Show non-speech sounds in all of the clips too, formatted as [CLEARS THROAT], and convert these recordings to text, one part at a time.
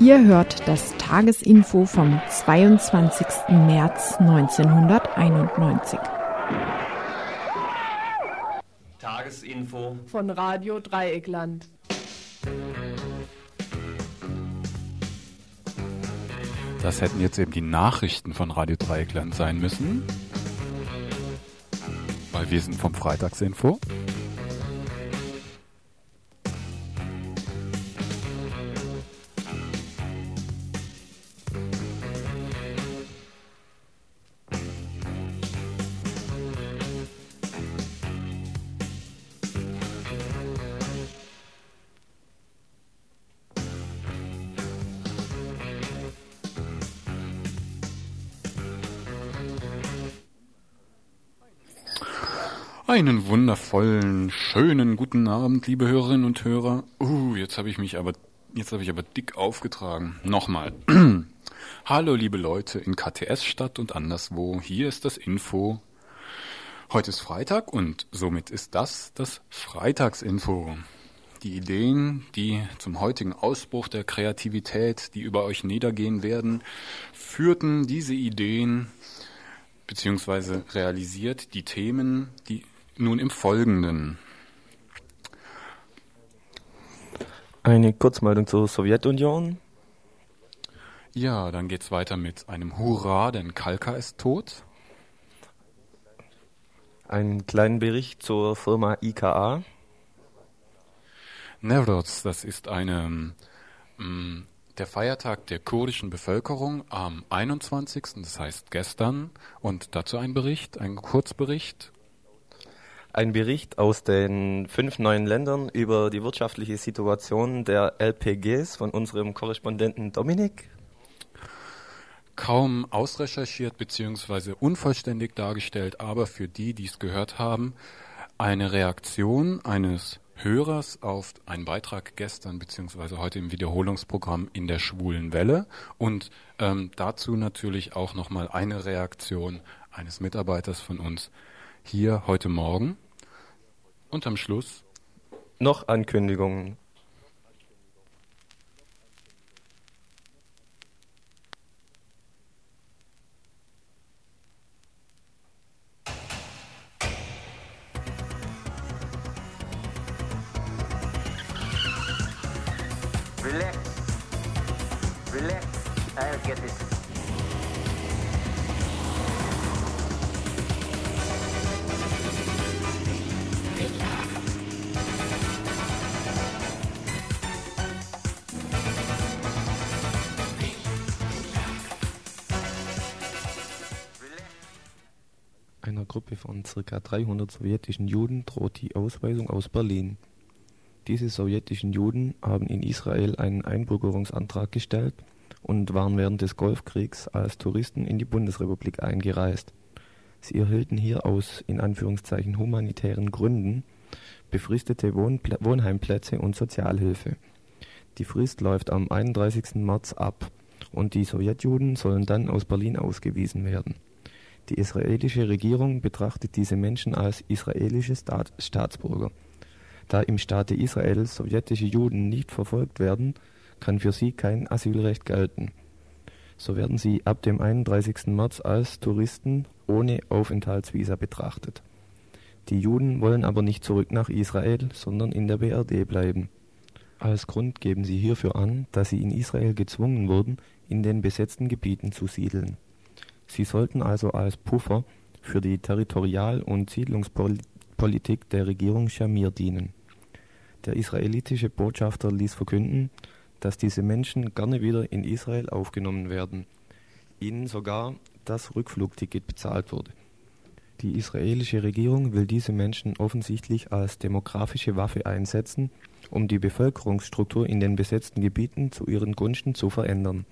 Ihr hört das Tagesinfo vom 22. März 1991. Tagesinfo von Radio Dreieckland. Das hätten jetzt eben die Nachrichten von Radio Dreieckland sein müssen. Weil wir sind vom Freitagsinfo. Einen wundervollen, schönen guten Abend, liebe Hörerinnen und Hörer. Uh, jetzt habe ich mich aber, jetzt habe ich aber dick aufgetragen. Nochmal. [CLEARS THROAT] Hallo, liebe Leute in KTS-Stadt und anderswo. Hier ist das Info. Heute ist Freitag und somit ist das das Freitagsinfo. Die Ideen, die zum heutigen Ausbruch der Kreativität, die über euch niedergehen werden, führten diese Ideen beziehungsweise realisiert die Themen, die nun im Folgenden. Eine Kurzmeldung zur Sowjetunion. Ja, dann geht's weiter mit einem Hurra, denn Kalka ist tot. Einen kleinen Bericht zur Firma IKA. Nevroz, das ist eine ähm, der Feiertag der kurdischen Bevölkerung am 21., das heißt gestern, und dazu ein Bericht, ein Kurzbericht ein Bericht aus den fünf neuen Ländern über die wirtschaftliche Situation der LPGs von unserem Korrespondenten Dominik. Kaum ausrecherchiert bzw. unvollständig dargestellt, aber für die, die es gehört haben, eine Reaktion eines Hörers auf einen Beitrag gestern bzw. heute im Wiederholungsprogramm in der schwulen Welle und ähm, dazu natürlich auch nochmal eine Reaktion eines Mitarbeiters von uns hier heute Morgen. Und am Schluss noch Ankündigungen. 300 sowjetischen Juden droht die Ausweisung aus Berlin. Diese sowjetischen Juden haben in Israel einen Einbürgerungsantrag gestellt und waren während des Golfkriegs als Touristen in die Bundesrepublik eingereist. Sie erhielten hier aus in Anführungszeichen humanitären Gründen befristete Wohnpl Wohnheimplätze und Sozialhilfe. Die Frist läuft am 31. März ab und die Sowjetjuden sollen dann aus Berlin ausgewiesen werden die israelische Regierung betrachtet diese Menschen als israelische Staat Staatsbürger. Da im Staate Israel sowjetische Juden nicht verfolgt werden, kann für sie kein Asylrecht gelten. So werden sie ab dem 31. März als Touristen ohne Aufenthaltsvisa betrachtet. Die Juden wollen aber nicht zurück nach Israel, sondern in der BRD bleiben. Als Grund geben sie hierfür an, dass sie in Israel gezwungen wurden, in den besetzten Gebieten zu siedeln Sie sollten also als Puffer für die Territorial- und Siedlungspolitik der Regierung Schamir dienen. Der israelitische Botschafter ließ verkünden, dass diese Menschen gerne wieder in Israel aufgenommen werden, ihnen sogar das Rückflugticket bezahlt wurde. Die israelische Regierung will diese Menschen offensichtlich als demografische Waffe einsetzen, um die Bevölkerungsstruktur in den besetzten Gebieten zu ihren Gunsten zu verändern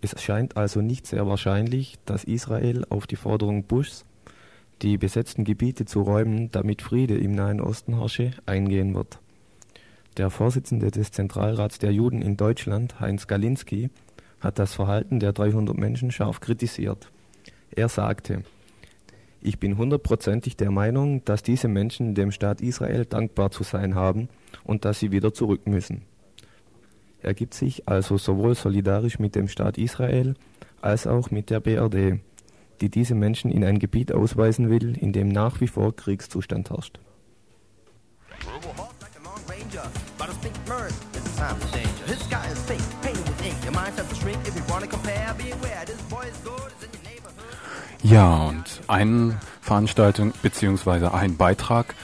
es scheint also nicht sehr wahrscheinlich, dass Israel auf die Forderung Bushs, die besetzten Gebiete zu räumen, damit Friede im Nahen Osten herrsche, eingehen wird. Der Vorsitzende des Zentralrats der Juden in Deutschland, Heinz Galinski, hat das Verhalten der 300 Menschen scharf kritisiert. Er sagte, ich bin hundertprozentig der Meinung, dass diese Menschen dem Staat Israel dankbar zu sein haben und dass sie wieder zurück müssen. Er gibt sich also sowohl solidarisch mit dem Staat Israel als auch mit der BRD, die diese Menschen in ein Gebiet ausweisen will, in dem nach wie vor Kriegszustand herrscht. Ja, und eine Veranstaltung beziehungsweise ein Beitrag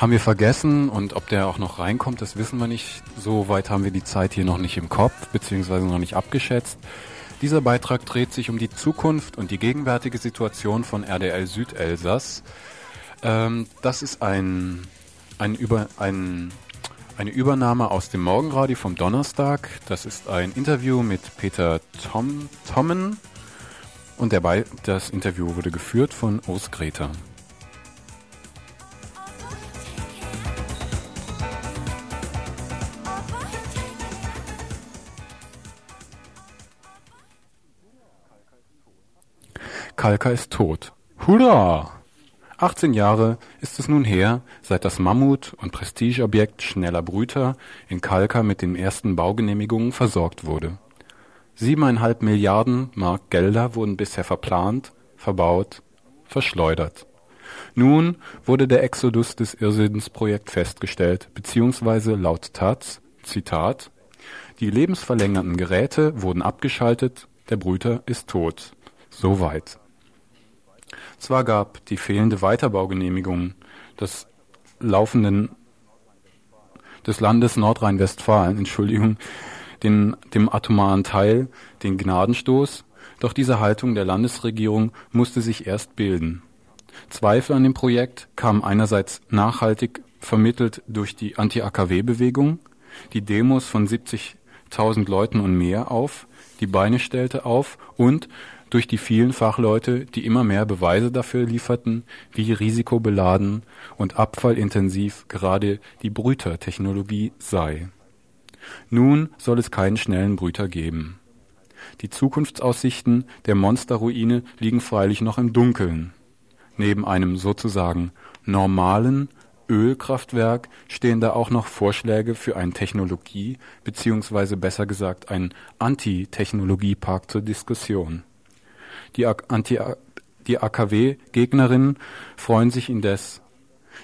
haben wir vergessen und ob der auch noch reinkommt, das wissen wir nicht. So weit haben wir die Zeit hier noch nicht im Kopf beziehungsweise noch nicht abgeschätzt. Dieser Beitrag dreht sich um die Zukunft und die gegenwärtige Situation von RDL Südelsass. Ähm, das ist ein, ein, Über, ein, eine Übernahme aus dem Morgenradio vom Donnerstag. Das ist ein Interview mit Peter Tom, Tommen und der Be das Interview wurde geführt von Urs Greta. Kalka ist tot. Hurra! 18 Jahre ist es nun her, seit das Mammut- und Prestigeobjekt Schneller Brüter in Kalka mit den ersten Baugenehmigungen versorgt wurde. Siebeneinhalb Milliarden Mark Gelder wurden bisher verplant, verbaut, verschleudert. Nun wurde der Exodus des Irrsinnsprojekt festgestellt, beziehungsweise laut Taz, Zitat, die lebensverlängernden Geräte wurden abgeschaltet, der Brüter ist tot. Soweit. Zwar gab die fehlende Weiterbaugenehmigung des laufenden des Landes Nordrhein-Westfalen, Entschuldigung, den, dem atomaren Teil den Gnadenstoß, doch diese Haltung der Landesregierung musste sich erst bilden. Zweifel an dem Projekt kamen einerseits nachhaltig vermittelt durch die Anti-AKW-Bewegung, die Demos von 70.000 Leuten und mehr auf, die Beine stellte auf und durch die vielen Fachleute, die immer mehr Beweise dafür lieferten, wie risikobeladen und abfallintensiv gerade die Brütertechnologie sei. Nun soll es keinen schnellen Brüter geben. Die Zukunftsaussichten der Monsterruine liegen freilich noch im Dunkeln. Neben einem sozusagen normalen Ölkraftwerk stehen da auch noch Vorschläge für einen Technologie- bzw. besser gesagt einen Anti-Technologiepark zur Diskussion. Die, die AKW-Gegnerinnen freuen sich indes.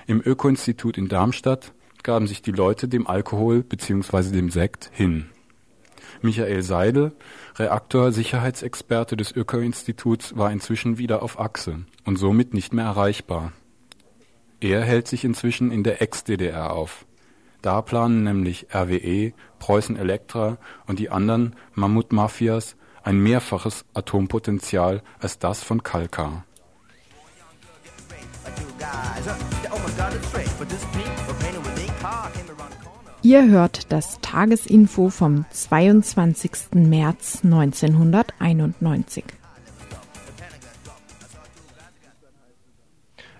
Im Öko-Institut in Darmstadt gaben sich die Leute dem Alkohol bzw. dem Sekt hin. Michael Seidel, Reaktorsicherheitsexperte des Öko-Instituts, war inzwischen wieder auf Achse und somit nicht mehr erreichbar. Er hält sich inzwischen in der Ex-DDR auf. Da planen nämlich RWE, Preußen Elektra und die anderen Mammutmafias ein mehrfaches Atompotenzial als das von Kalkar. Ihr hört das Tagesinfo vom 22. März 1991.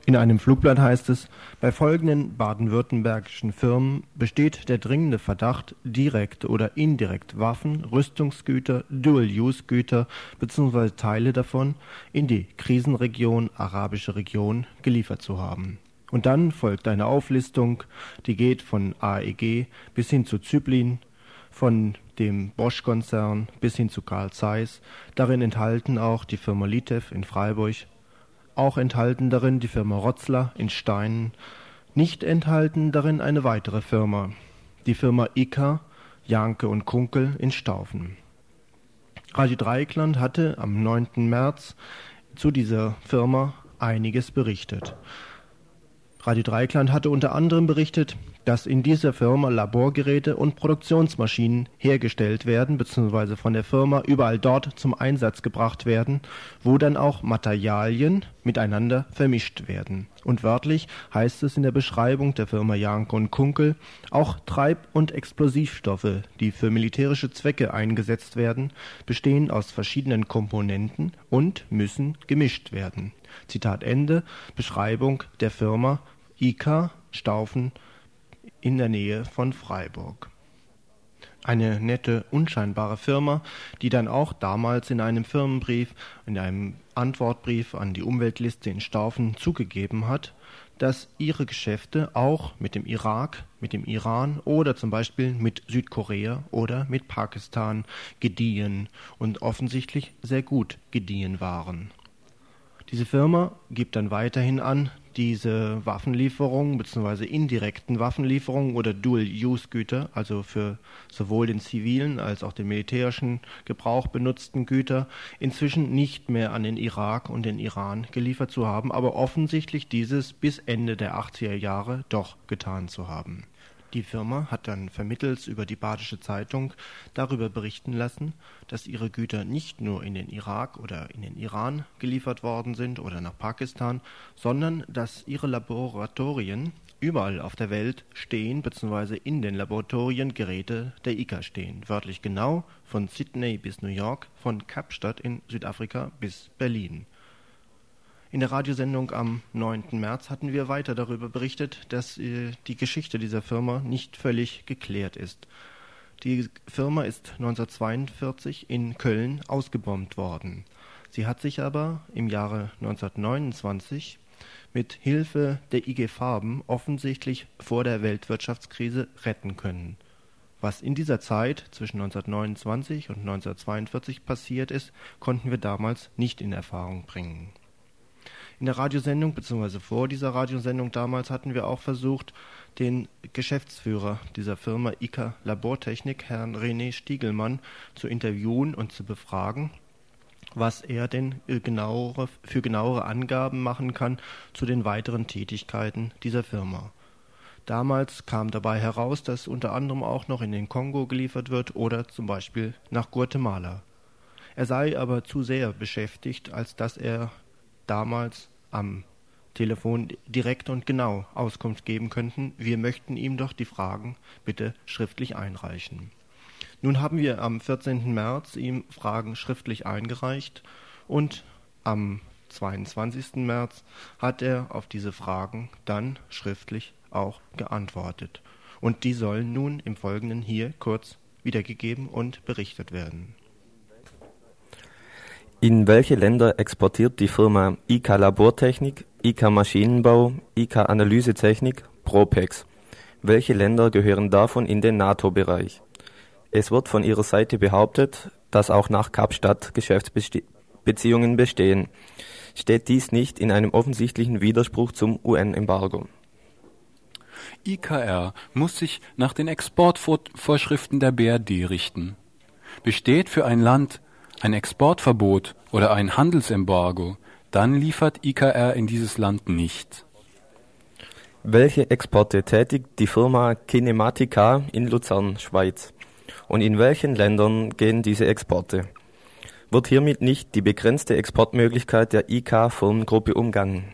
In einem Flugblatt heißt es, bei folgenden baden-württembergischen Firmen besteht der dringende Verdacht, direkt oder indirekt Waffen, Rüstungsgüter, Dual-Use-Güter bzw. Teile davon in die Krisenregion Arabische Region geliefert zu haben. Und dann folgt eine Auflistung, die geht von AEG bis hin zu Zyplin, von dem Bosch-Konzern bis hin zu Carl Zeiss, darin enthalten auch die Firma Litev in Freiburg, auch enthalten darin die Firma Rotzler in Steinen, nicht enthalten darin eine weitere Firma, die Firma Ika, Janke und Kunkel in Staufen. Radio Dreikland hatte am 9. März zu dieser Firma einiges berichtet. Radio Dreikland hatte unter anderem berichtet, dass in dieser Firma Laborgeräte und Produktionsmaschinen hergestellt werden bzw. von der Firma überall dort zum Einsatz gebracht werden, wo dann auch Materialien miteinander vermischt werden. Und wörtlich heißt es in der Beschreibung der Firma Janke und Kunkel auch Treib- und Explosivstoffe, die für militärische Zwecke eingesetzt werden, bestehen aus verschiedenen Komponenten und müssen gemischt werden. Zitat Ende Beschreibung der Firma IK Staufen in der Nähe von Freiburg. Eine nette, unscheinbare Firma, die dann auch damals in einem Firmenbrief, in einem Antwortbrief an die Umweltliste in Staufen zugegeben hat, dass ihre Geschäfte auch mit dem Irak, mit dem Iran oder zum Beispiel mit Südkorea oder mit Pakistan gediehen und offensichtlich sehr gut gediehen waren. Diese Firma gibt dann weiterhin an, diese Waffenlieferungen bzw. indirekten Waffenlieferungen oder Dual-Use-Güter, also für sowohl den zivilen als auch den militärischen Gebrauch benutzten Güter, inzwischen nicht mehr an den Irak und den Iran geliefert zu haben, aber offensichtlich dieses bis Ende der 80er Jahre doch getan zu haben. Die Firma hat dann vermittels über die Badische Zeitung darüber berichten lassen, dass ihre Güter nicht nur in den Irak oder in den Iran geliefert worden sind oder nach Pakistan, sondern dass ihre Laboratorien überall auf der Welt stehen bzw. in den Laboratorien Geräte der ICA stehen. Wörtlich genau von Sydney bis New York, von Kapstadt in Südafrika bis Berlin. In der Radiosendung am 9. März hatten wir weiter darüber berichtet, dass äh, die Geschichte dieser Firma nicht völlig geklärt ist. Die Firma ist 1942 in Köln ausgebombt worden. Sie hat sich aber im Jahre 1929 mit Hilfe der IG Farben offensichtlich vor der Weltwirtschaftskrise retten können. Was in dieser Zeit zwischen 1929 und 1942 passiert ist, konnten wir damals nicht in Erfahrung bringen. In der Radiosendung, beziehungsweise vor dieser Radiosendung damals, hatten wir auch versucht, den Geschäftsführer dieser Firma ICA Labortechnik, Herrn René Stiegelmann, zu interviewen und zu befragen, was er denn äh, genauere, für genauere Angaben machen kann zu den weiteren Tätigkeiten dieser Firma. Damals kam dabei heraus, dass unter anderem auch noch in den Kongo geliefert wird oder zum Beispiel nach Guatemala. Er sei aber zu sehr beschäftigt, als dass er damals am Telefon direkt und genau Auskunft geben könnten. Wir möchten ihm doch die Fragen bitte schriftlich einreichen. Nun haben wir am 14. März ihm Fragen schriftlich eingereicht und am 22. März hat er auf diese Fragen dann schriftlich auch geantwortet. Und die sollen nun im Folgenden hier kurz wiedergegeben und berichtet werden. In welche Länder exportiert die Firma IK Labortechnik, IK Maschinenbau, IK Analysetechnik, Propex? Welche Länder gehören davon in den NATO-Bereich? Es wird von ihrer Seite behauptet, dass auch nach Kapstadt Geschäftsbeziehungen bestehen. Steht dies nicht in einem offensichtlichen Widerspruch zum UN-Embargo? IKR muss sich nach den Exportvorschriften der BRD richten. Besteht für ein Land ein Exportverbot oder ein Handelsembargo, dann liefert IKR in dieses Land nicht. Welche Exporte tätigt die Firma Kinematica in Luzern, Schweiz? Und in welchen Ländern gehen diese Exporte? Wird hiermit nicht die begrenzte Exportmöglichkeit der IK-Firmengruppe umgangen?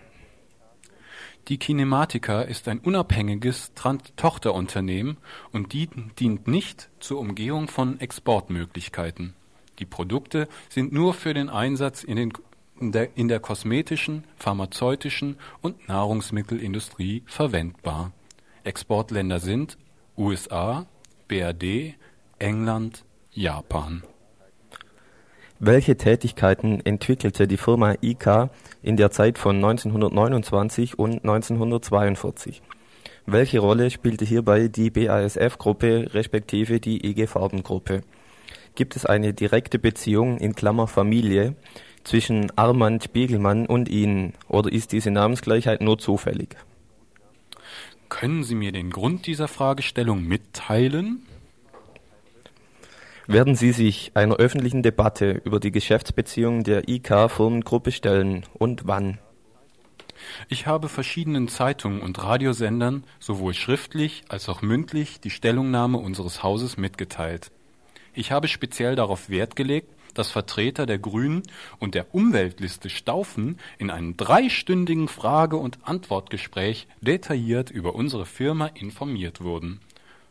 Die Kinematica ist ein unabhängiges Tochterunternehmen und dient nicht zur Umgehung von Exportmöglichkeiten. Die Produkte sind nur für den Einsatz in, den, in, der, in der kosmetischen, pharmazeutischen und Nahrungsmittelindustrie verwendbar. Exportländer sind USA, BRD, England, Japan. Welche Tätigkeiten entwickelte die Firma IK in der Zeit von 1929 und 1942? Welche Rolle spielte hierbei die BASF-Gruppe respektive die IG Farben-Gruppe? Gibt es eine direkte Beziehung in Klammer Familie zwischen Armand Spiegelmann und Ihnen oder ist diese Namensgleichheit nur zufällig? Können Sie mir den Grund dieser Fragestellung mitteilen? Werden Sie sich einer öffentlichen Debatte über die Geschäftsbeziehungen der IK-Firmengruppe stellen und wann? Ich habe verschiedenen Zeitungen und Radiosendern sowohl schriftlich als auch mündlich die Stellungnahme unseres Hauses mitgeteilt. Ich habe speziell darauf Wert gelegt, dass Vertreter der Grünen und der Umweltliste Staufen in einem dreistündigen Frage- und Antwortgespräch detailliert über unsere Firma informiert wurden.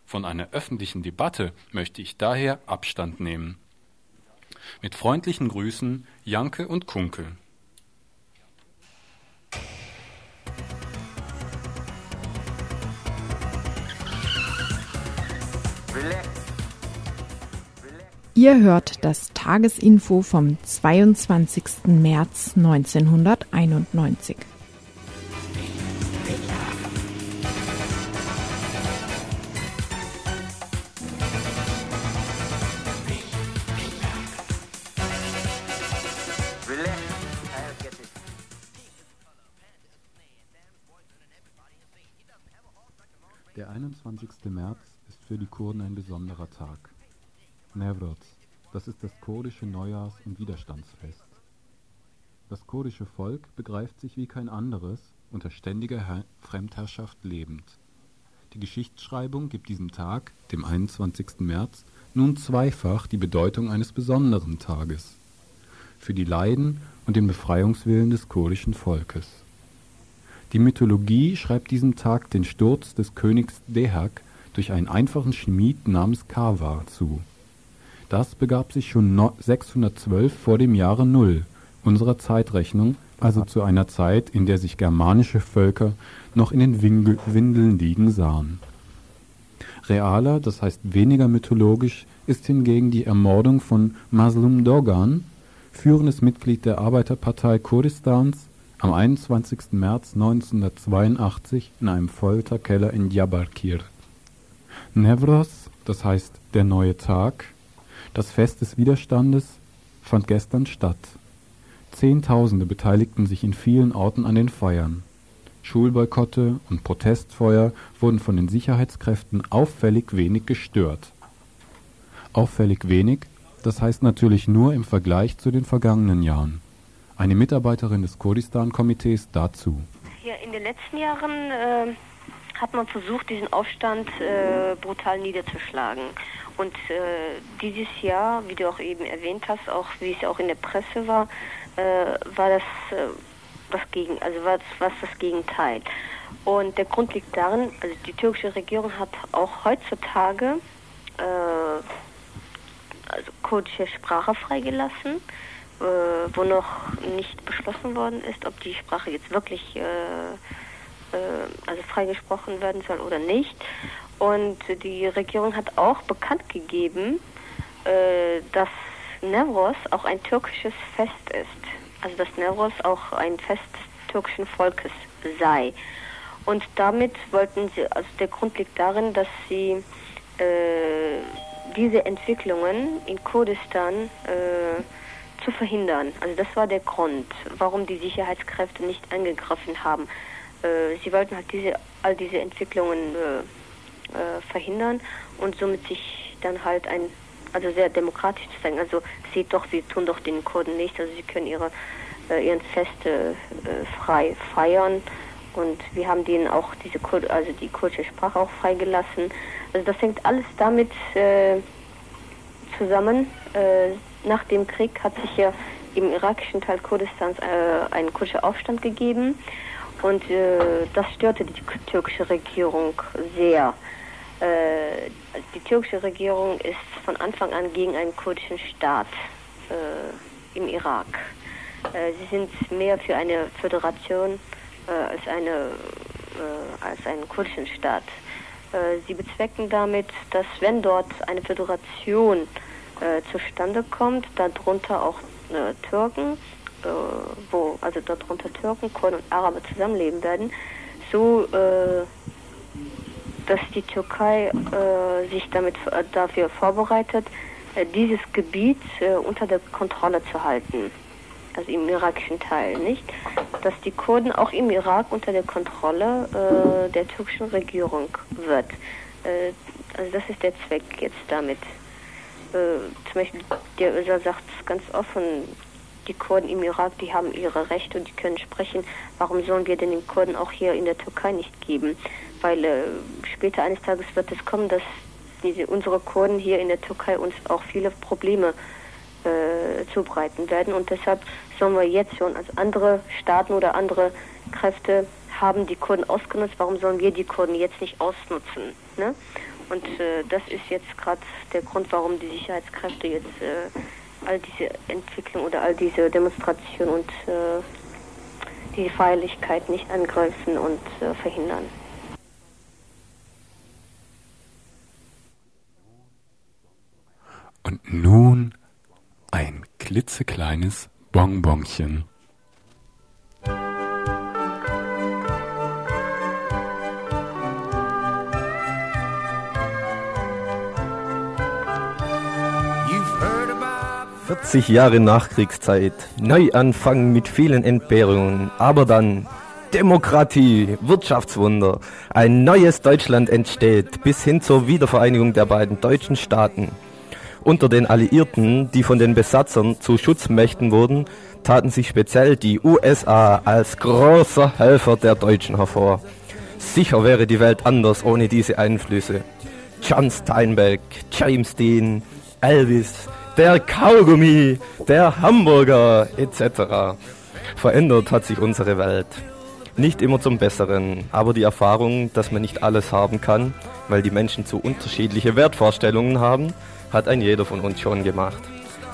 Von einer öffentlichen Debatte möchte ich daher Abstand nehmen. Mit freundlichen Grüßen Janke und Kunkel. Relax. Ihr hört das Tagesinfo vom 22. März 1991. Der 21. März ist für die Kurden ein besonderer Tag. Newroz, das ist das kurdische Neujahrs- und Widerstandsfest. Das kurdische Volk begreift sich wie kein anderes unter ständiger Her Fremdherrschaft lebend. Die Geschichtsschreibung gibt diesem Tag, dem 21. März, nun zweifach die Bedeutung eines besonderen Tages für die Leiden und den Befreiungswillen des kurdischen Volkes. Die Mythologie schreibt diesem Tag den Sturz des Königs Dehak durch einen einfachen Schmied namens Karwar zu. Das begab sich schon 612 vor dem Jahre Null unserer Zeitrechnung, also zu einer Zeit, in der sich germanische Völker noch in den Windeln liegen sahen. Realer, das heißt weniger mythologisch, ist hingegen die Ermordung von Maslum Dogan, führendes Mitglied der Arbeiterpartei Kurdistans, am 21. März 1982 in einem Folterkeller in Diyarbakir. Nevros, das heißt der neue Tag, das Fest des Widerstandes, fand gestern statt. Zehntausende beteiligten sich in vielen Orten an den Feiern. Schulboykotte und Protestfeuer wurden von den Sicherheitskräften auffällig wenig gestört. Auffällig wenig, das heißt natürlich nur im Vergleich zu den vergangenen Jahren. Eine Mitarbeiterin des Kurdistan-Komitees dazu. Ja, in den letzten Jahren äh, hat man versucht, diesen Aufstand äh, brutal niederzuschlagen. Und äh, dieses Jahr, wie du auch eben erwähnt hast, auch wie es auch in der Presse war, äh, war das äh, was gegen, also war das, was das Gegenteil. Und der Grund liegt darin, also die türkische Regierung hat auch heutzutage äh, also kurdische Sprache freigelassen, äh, wo noch nicht beschlossen worden ist, ob die Sprache jetzt wirklich äh, also freigesprochen werden soll oder nicht. Und die Regierung hat auch bekannt gegeben, äh, dass Nevros auch ein türkisches Fest ist. Also dass Nevros auch ein Fest des türkischen Volkes sei. Und damit wollten sie, also der Grund liegt darin, dass sie äh, diese Entwicklungen in Kurdistan äh, zu verhindern. Also das war der Grund, warum die Sicherheitskräfte nicht angegriffen haben. Äh, sie wollten halt diese, all diese Entwicklungen äh, äh, verhindern und somit sich dann halt ein, also sehr demokratisch zu zeigen. Also seht doch, wir tun doch den Kurden nichts, also sie können ihre, äh, ihren Feste frei feiern und wir haben denen auch diese Kur also die kurdische Sprache auch freigelassen. Also das hängt alles damit äh, zusammen. Äh, nach dem Krieg hat sich ja im irakischen Teil Kurdistans äh, ein kurdischer Aufstand gegeben und äh, das störte die türkische Regierung sehr. Äh, die türkische Regierung ist von Anfang an gegen einen kurdischen Staat äh, im Irak. Äh, sie sind mehr für eine Föderation äh, als, eine, äh, als einen kurdischen Staat. Sie bezwecken damit, dass wenn dort eine Föderation zustande kommt, darunter auch Türken, äh, wo also darunter Türken, Kurden und Araber zusammenleben werden, so äh, dass die Türkei äh, sich damit äh, dafür vorbereitet, äh, dieses Gebiet äh, unter der Kontrolle zu halten. Also im irakischen Teil, nicht? Dass die Kurden auch im Irak unter der Kontrolle der türkischen Regierung wird. Also das ist der Zweck jetzt damit. Zum Beispiel der Öser sagt es ganz offen, die Kurden im Irak, die haben ihre Rechte und die können sprechen. Warum sollen wir denn den Kurden auch hier in der Türkei nicht geben? Weil äh, später eines Tages wird es kommen, dass diese, unsere Kurden hier in der Türkei uns auch viele Probleme äh, zubereiten werden. Und deshalb sollen wir jetzt schon, also andere Staaten oder andere Kräfte haben die Kurden ausgenutzt, warum sollen wir die Kurden jetzt nicht ausnutzen? Ne? Und äh, das ist jetzt gerade der Grund, warum die Sicherheitskräfte jetzt äh, all diese Entwicklung oder all diese Demonstration und äh, die Feierlichkeit nicht angreifen und äh, verhindern. Und nun ein klitzekleines Bonbonchen. 40 Jahre Nachkriegszeit, Neuanfang mit vielen Entbehrungen, aber dann Demokratie, Wirtschaftswunder, ein neues Deutschland entsteht bis hin zur Wiedervereinigung der beiden deutschen Staaten. Unter den Alliierten, die von den Besatzern zu Schutzmächten wurden, taten sich speziell die USA als großer Helfer der Deutschen hervor. Sicher wäre die Welt anders ohne diese Einflüsse. John Steinbeck, James Dean, Elvis, der Kaugummi, der Hamburger etc. Verändert hat sich unsere Welt. Nicht immer zum Besseren, aber die Erfahrung, dass man nicht alles haben kann, weil die Menschen zu unterschiedliche Wertvorstellungen haben, hat ein jeder von uns schon gemacht.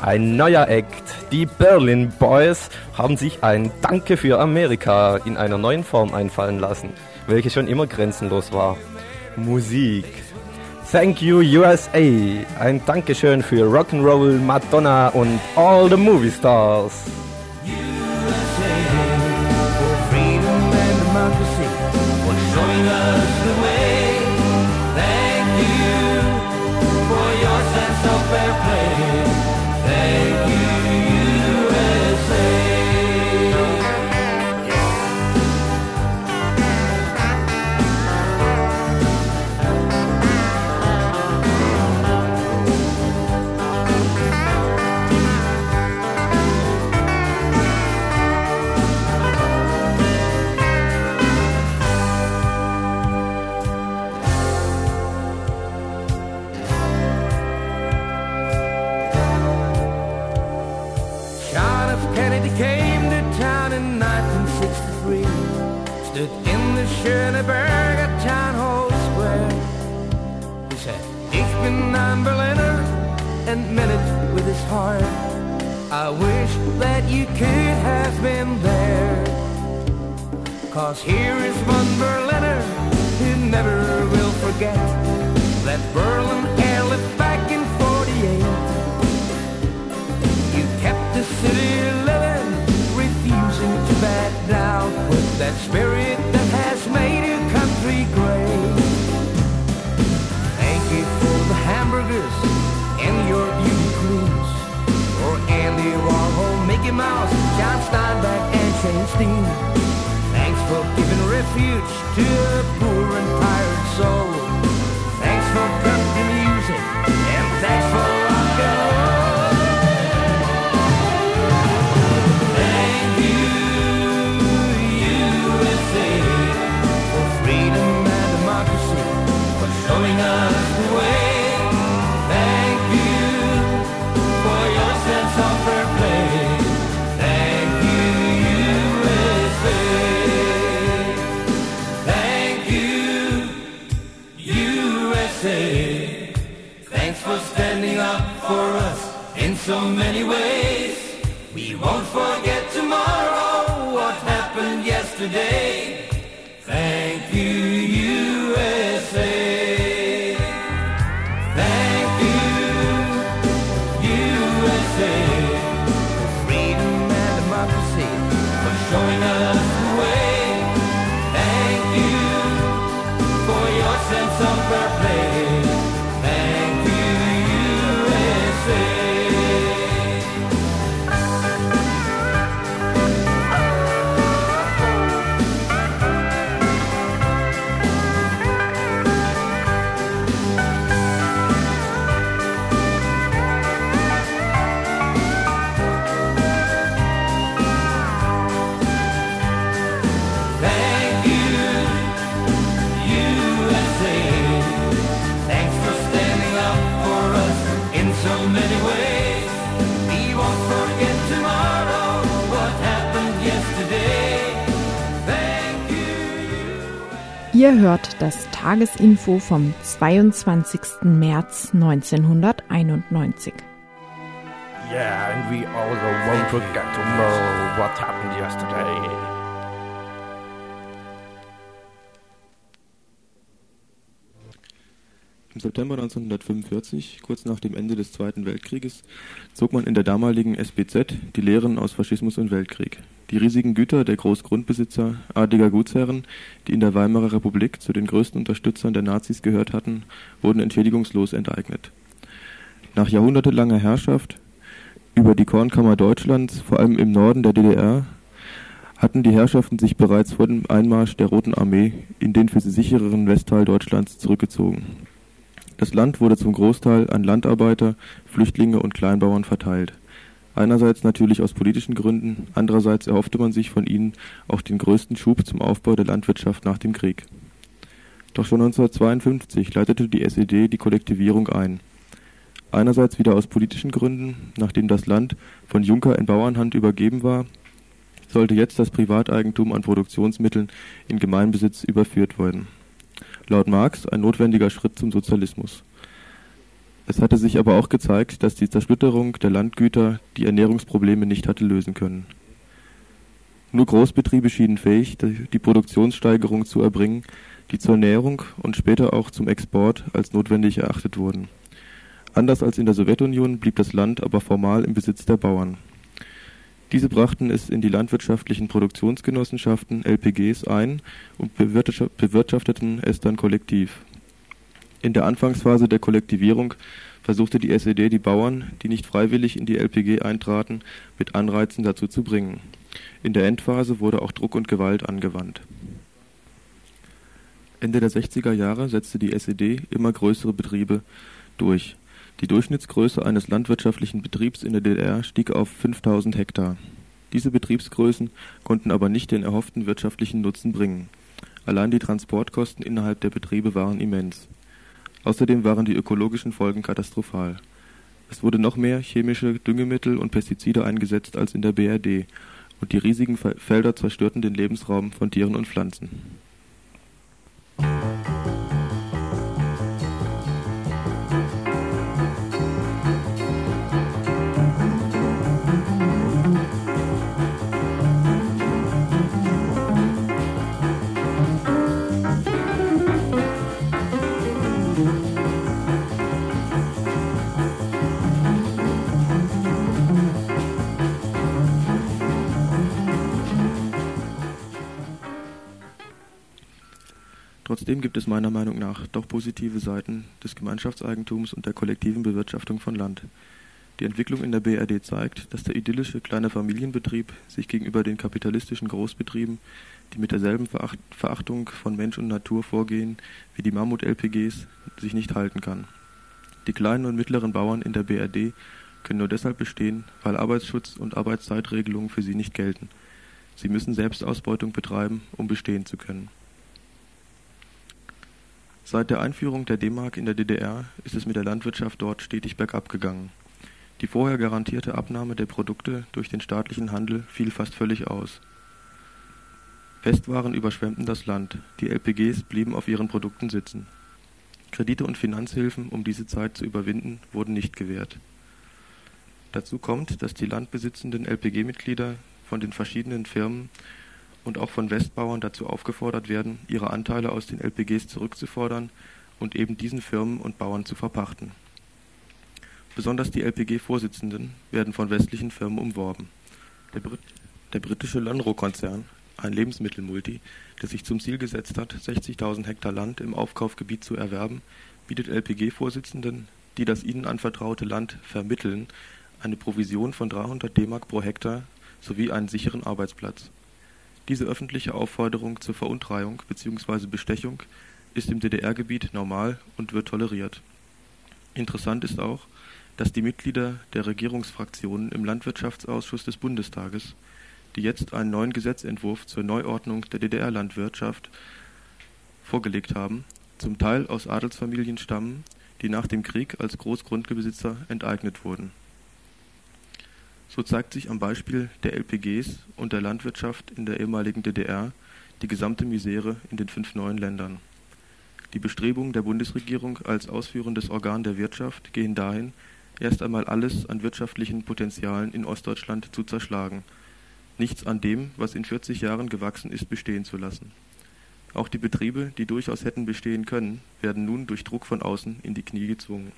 Ein neuer Act, die Berlin Boys, haben sich ein Danke für Amerika in einer neuen Form einfallen lassen, welche schon immer grenzenlos war. Musik. Thank you USA. Ein Dankeschön für Rock'n'Roll, Madonna und all the movie stars. Been there. Cause here is one Berliner who never will forget that Berlin airlift back in 48. You kept the city living, refusing to back down with that spirit that has made your country great. Thank you for the hamburgers and your beauty queens, for Andy Warhol, Mickey Mouse, John Steinbeck, and James Dean. Thanks for giving refuge to a poor and tired soul. Happened Ihr hört das Tagesinfo vom 22. März 1991. Yeah, and we also won't forget tomorrow what happened yesterday. Im September 1945, kurz nach dem Ende des Zweiten Weltkrieges, zog man in der damaligen SBZ die Lehren aus Faschismus und Weltkrieg. Die riesigen Güter der Großgrundbesitzer, adliger Gutsherren, die in der Weimarer Republik zu den größten Unterstützern der Nazis gehört hatten, wurden entschädigungslos enteignet. Nach jahrhundertelanger Herrschaft über die Kornkammer Deutschlands, vor allem im Norden der DDR, hatten die Herrschaften sich bereits vor dem Einmarsch der Roten Armee in den für sie sichereren Westteil Deutschlands zurückgezogen. Das Land wurde zum Großteil an Landarbeiter, Flüchtlinge und Kleinbauern verteilt. Einerseits natürlich aus politischen Gründen, andererseits erhoffte man sich von ihnen auch den größten Schub zum Aufbau der Landwirtschaft nach dem Krieg. Doch schon 1952 leitete die SED die Kollektivierung ein. Einerseits wieder aus politischen Gründen, nachdem das Land von Juncker in Bauernhand übergeben war, sollte jetzt das Privateigentum an Produktionsmitteln in Gemeinbesitz überführt werden. Laut Marx ein notwendiger Schritt zum Sozialismus. Es hatte sich aber auch gezeigt, dass die Zersplitterung der Landgüter die Ernährungsprobleme nicht hatte lösen können. Nur Großbetriebe schienen fähig, die Produktionssteigerung zu erbringen, die zur Ernährung und später auch zum Export als notwendig erachtet wurden. Anders als in der Sowjetunion blieb das Land aber formal im Besitz der Bauern. Diese brachten es in die landwirtschaftlichen Produktionsgenossenschaften (LPGs) ein und bewirtschafteten es dann kollektiv. In der Anfangsphase der Kollektivierung versuchte die SED die Bauern, die nicht freiwillig in die LPG eintraten, mit Anreizen dazu zu bringen. In der Endphase wurde auch Druck und Gewalt angewandt. Ende der 60er Jahre setzte die SED immer größere Betriebe durch die Durchschnittsgröße eines landwirtschaftlichen Betriebs in der DDR stieg auf 5000 Hektar. Diese Betriebsgrößen konnten aber nicht den erhofften wirtschaftlichen Nutzen bringen. Allein die Transportkosten innerhalb der Betriebe waren immens. Außerdem waren die ökologischen Folgen katastrophal. Es wurde noch mehr chemische Düngemittel und Pestizide eingesetzt als in der BRD, und die riesigen Felder zerstörten den Lebensraum von Tieren und Pflanzen. Trotzdem gibt es meiner Meinung nach doch positive Seiten des Gemeinschaftseigentums und der kollektiven Bewirtschaftung von Land. Die Entwicklung in der BRD zeigt, dass der idyllische kleine Familienbetrieb sich gegenüber den kapitalistischen Großbetrieben, die mit derselben Verachtung von Mensch und Natur vorgehen wie die Mammut-LPGs, sich nicht halten kann. Die kleinen und mittleren Bauern in der BRD können nur deshalb bestehen, weil Arbeitsschutz und Arbeitszeitregelungen für sie nicht gelten. Sie müssen Selbstausbeutung betreiben, um bestehen zu können. Seit der Einführung der D-Mark in der DDR ist es mit der Landwirtschaft dort stetig bergab gegangen. Die vorher garantierte Abnahme der Produkte durch den staatlichen Handel fiel fast völlig aus. Festwaren überschwemmten das Land, die LPGs blieben auf ihren Produkten sitzen. Kredite und Finanzhilfen, um diese Zeit zu überwinden, wurden nicht gewährt. Dazu kommt, dass die landbesitzenden LPG-Mitglieder von den verschiedenen Firmen und auch von Westbauern dazu aufgefordert werden, ihre Anteile aus den LPGs zurückzufordern und eben diesen Firmen und Bauern zu verpachten. Besonders die LPG-Vorsitzenden werden von westlichen Firmen umworben. Der, Brit der britische Lonro-Konzern, ein Lebensmittelmulti, der sich zum Ziel gesetzt hat, 60.000 Hektar Land im Aufkaufgebiet zu erwerben, bietet LPG-Vorsitzenden, die das ihnen anvertraute Land vermitteln, eine Provision von 300 DM pro Hektar sowie einen sicheren Arbeitsplatz. Diese öffentliche Aufforderung zur Veruntreihung bzw. Bestechung ist im DDR-Gebiet normal und wird toleriert. Interessant ist auch, dass die Mitglieder der Regierungsfraktionen im Landwirtschaftsausschuss des Bundestages, die jetzt einen neuen Gesetzentwurf zur Neuordnung der DDR-Landwirtschaft vorgelegt haben, zum Teil aus Adelsfamilien stammen, die nach dem Krieg als Großgrundbesitzer enteignet wurden so zeigt sich am Beispiel der LPGs und der Landwirtschaft in der ehemaligen DDR die gesamte Misere in den fünf neuen Ländern. Die Bestrebungen der Bundesregierung als ausführendes Organ der Wirtschaft gehen dahin, erst einmal alles an wirtschaftlichen Potenzialen in Ostdeutschland zu zerschlagen, nichts an dem, was in 40 Jahren gewachsen ist, bestehen zu lassen. Auch die Betriebe, die durchaus hätten bestehen können, werden nun durch Druck von außen in die Knie gezwungen.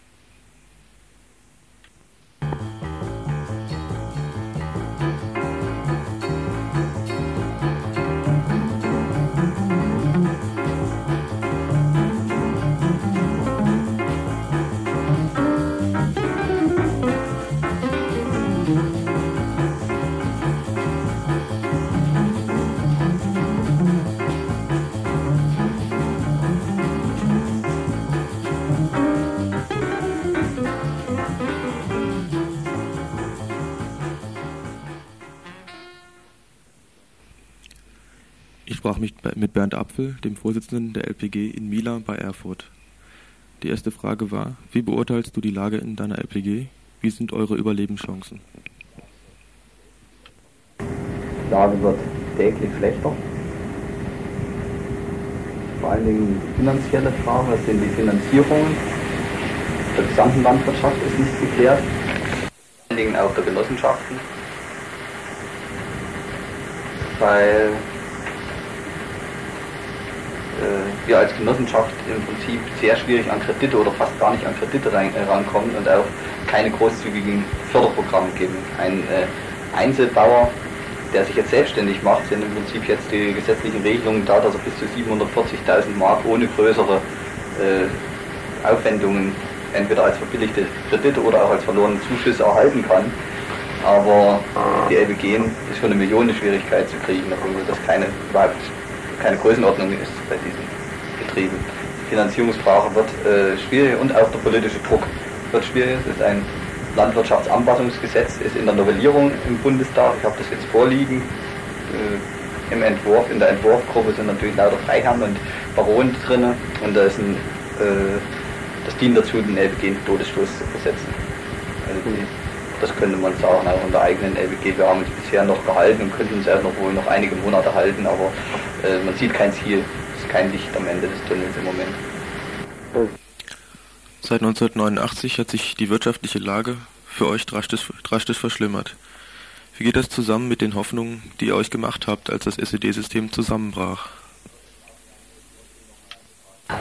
Mit Bernd Apfel, dem Vorsitzenden der LPG in Mila bei Erfurt. Die erste Frage war, wie beurteilst du die Lage in deiner LPG? Wie sind eure Überlebenschancen? Die Lage wird täglich schlechter. Vor allen Dingen die finanzielle Frage, das sind die Finanzierungen. Der gesamten Landwirtschaft ist nicht geklärt. Vor allen Dingen auch der Genossenschaften. Weil wir als Genossenschaft im Prinzip sehr schwierig an Kredite oder fast gar nicht an Kredite rein, äh, rankommen und auch keine großzügigen Förderprogramme geben. Ein äh, Einzelbauer, der sich jetzt selbstständig macht, sind im Prinzip jetzt die gesetzlichen Regelungen da, dass er bis zu 740.000 Mark ohne größere äh, Aufwendungen entweder als verbilligte Kredite oder auch als verlorene Zuschüsse erhalten kann. Aber die LBG ist schon eine Million Schwierigkeit zu kriegen, obwohl das keine überhaupt keine Größenordnung ist bei diesen Betrieben. Finanzierungsfrage wird äh, schwierig und auch der politische Druck wird schwierig. Es ist ein Landwirtschaftsanpassungsgesetz, ist in der Novellierung im Bundestag. Ich habe das jetzt vorliegen. Äh, Im Entwurf, in der Entwurfgruppe sind natürlich lauter Freiherren und Baronen drin und da ist ein, äh, das dient dazu, den LBG in Todesstoß zu versetzen. Also die, das könnte man sagen, auch in der eigenen LBG. Wir haben uns bisher noch gehalten und könnten uns auch noch wohl noch einige Monate halten, aber äh, man sieht kein Ziel, es ist kein Licht am Ende des Tunnels im Moment. Seit 1989 hat sich die wirtschaftliche Lage für euch drastisch, drastisch verschlimmert. Wie geht das zusammen mit den Hoffnungen, die ihr euch gemacht habt, als das SED-System zusammenbrach?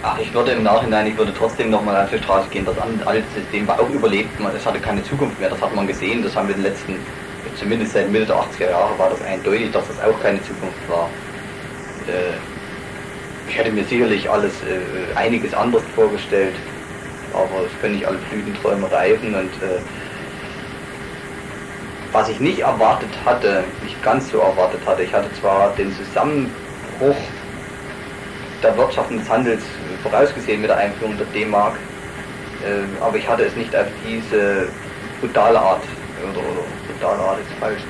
Ach, ich würde im Nachhinein, ich würde trotzdem nochmal auf die Straße gehen. Das alte System war auch überlebt, es hatte keine Zukunft mehr, das hat man gesehen, das haben wir in den letzten, zumindest seit Mitte der 80er Jahre war das eindeutig, dass das auch keine Zukunft war. Äh, ich hätte mir sicherlich alles äh, einiges anders vorgestellt, aber es können nicht alle Blütenträume reifen. Und äh, was ich nicht erwartet hatte, nicht ganz so erwartet hatte, ich hatte zwar den Zusammenbruch der Wirtschaft und des Handels vorausgesehen mit der Einführung der D-Mark, äh, aber ich hatte es nicht auf diese brutale Art, oder, oder brutale Art ist falsch,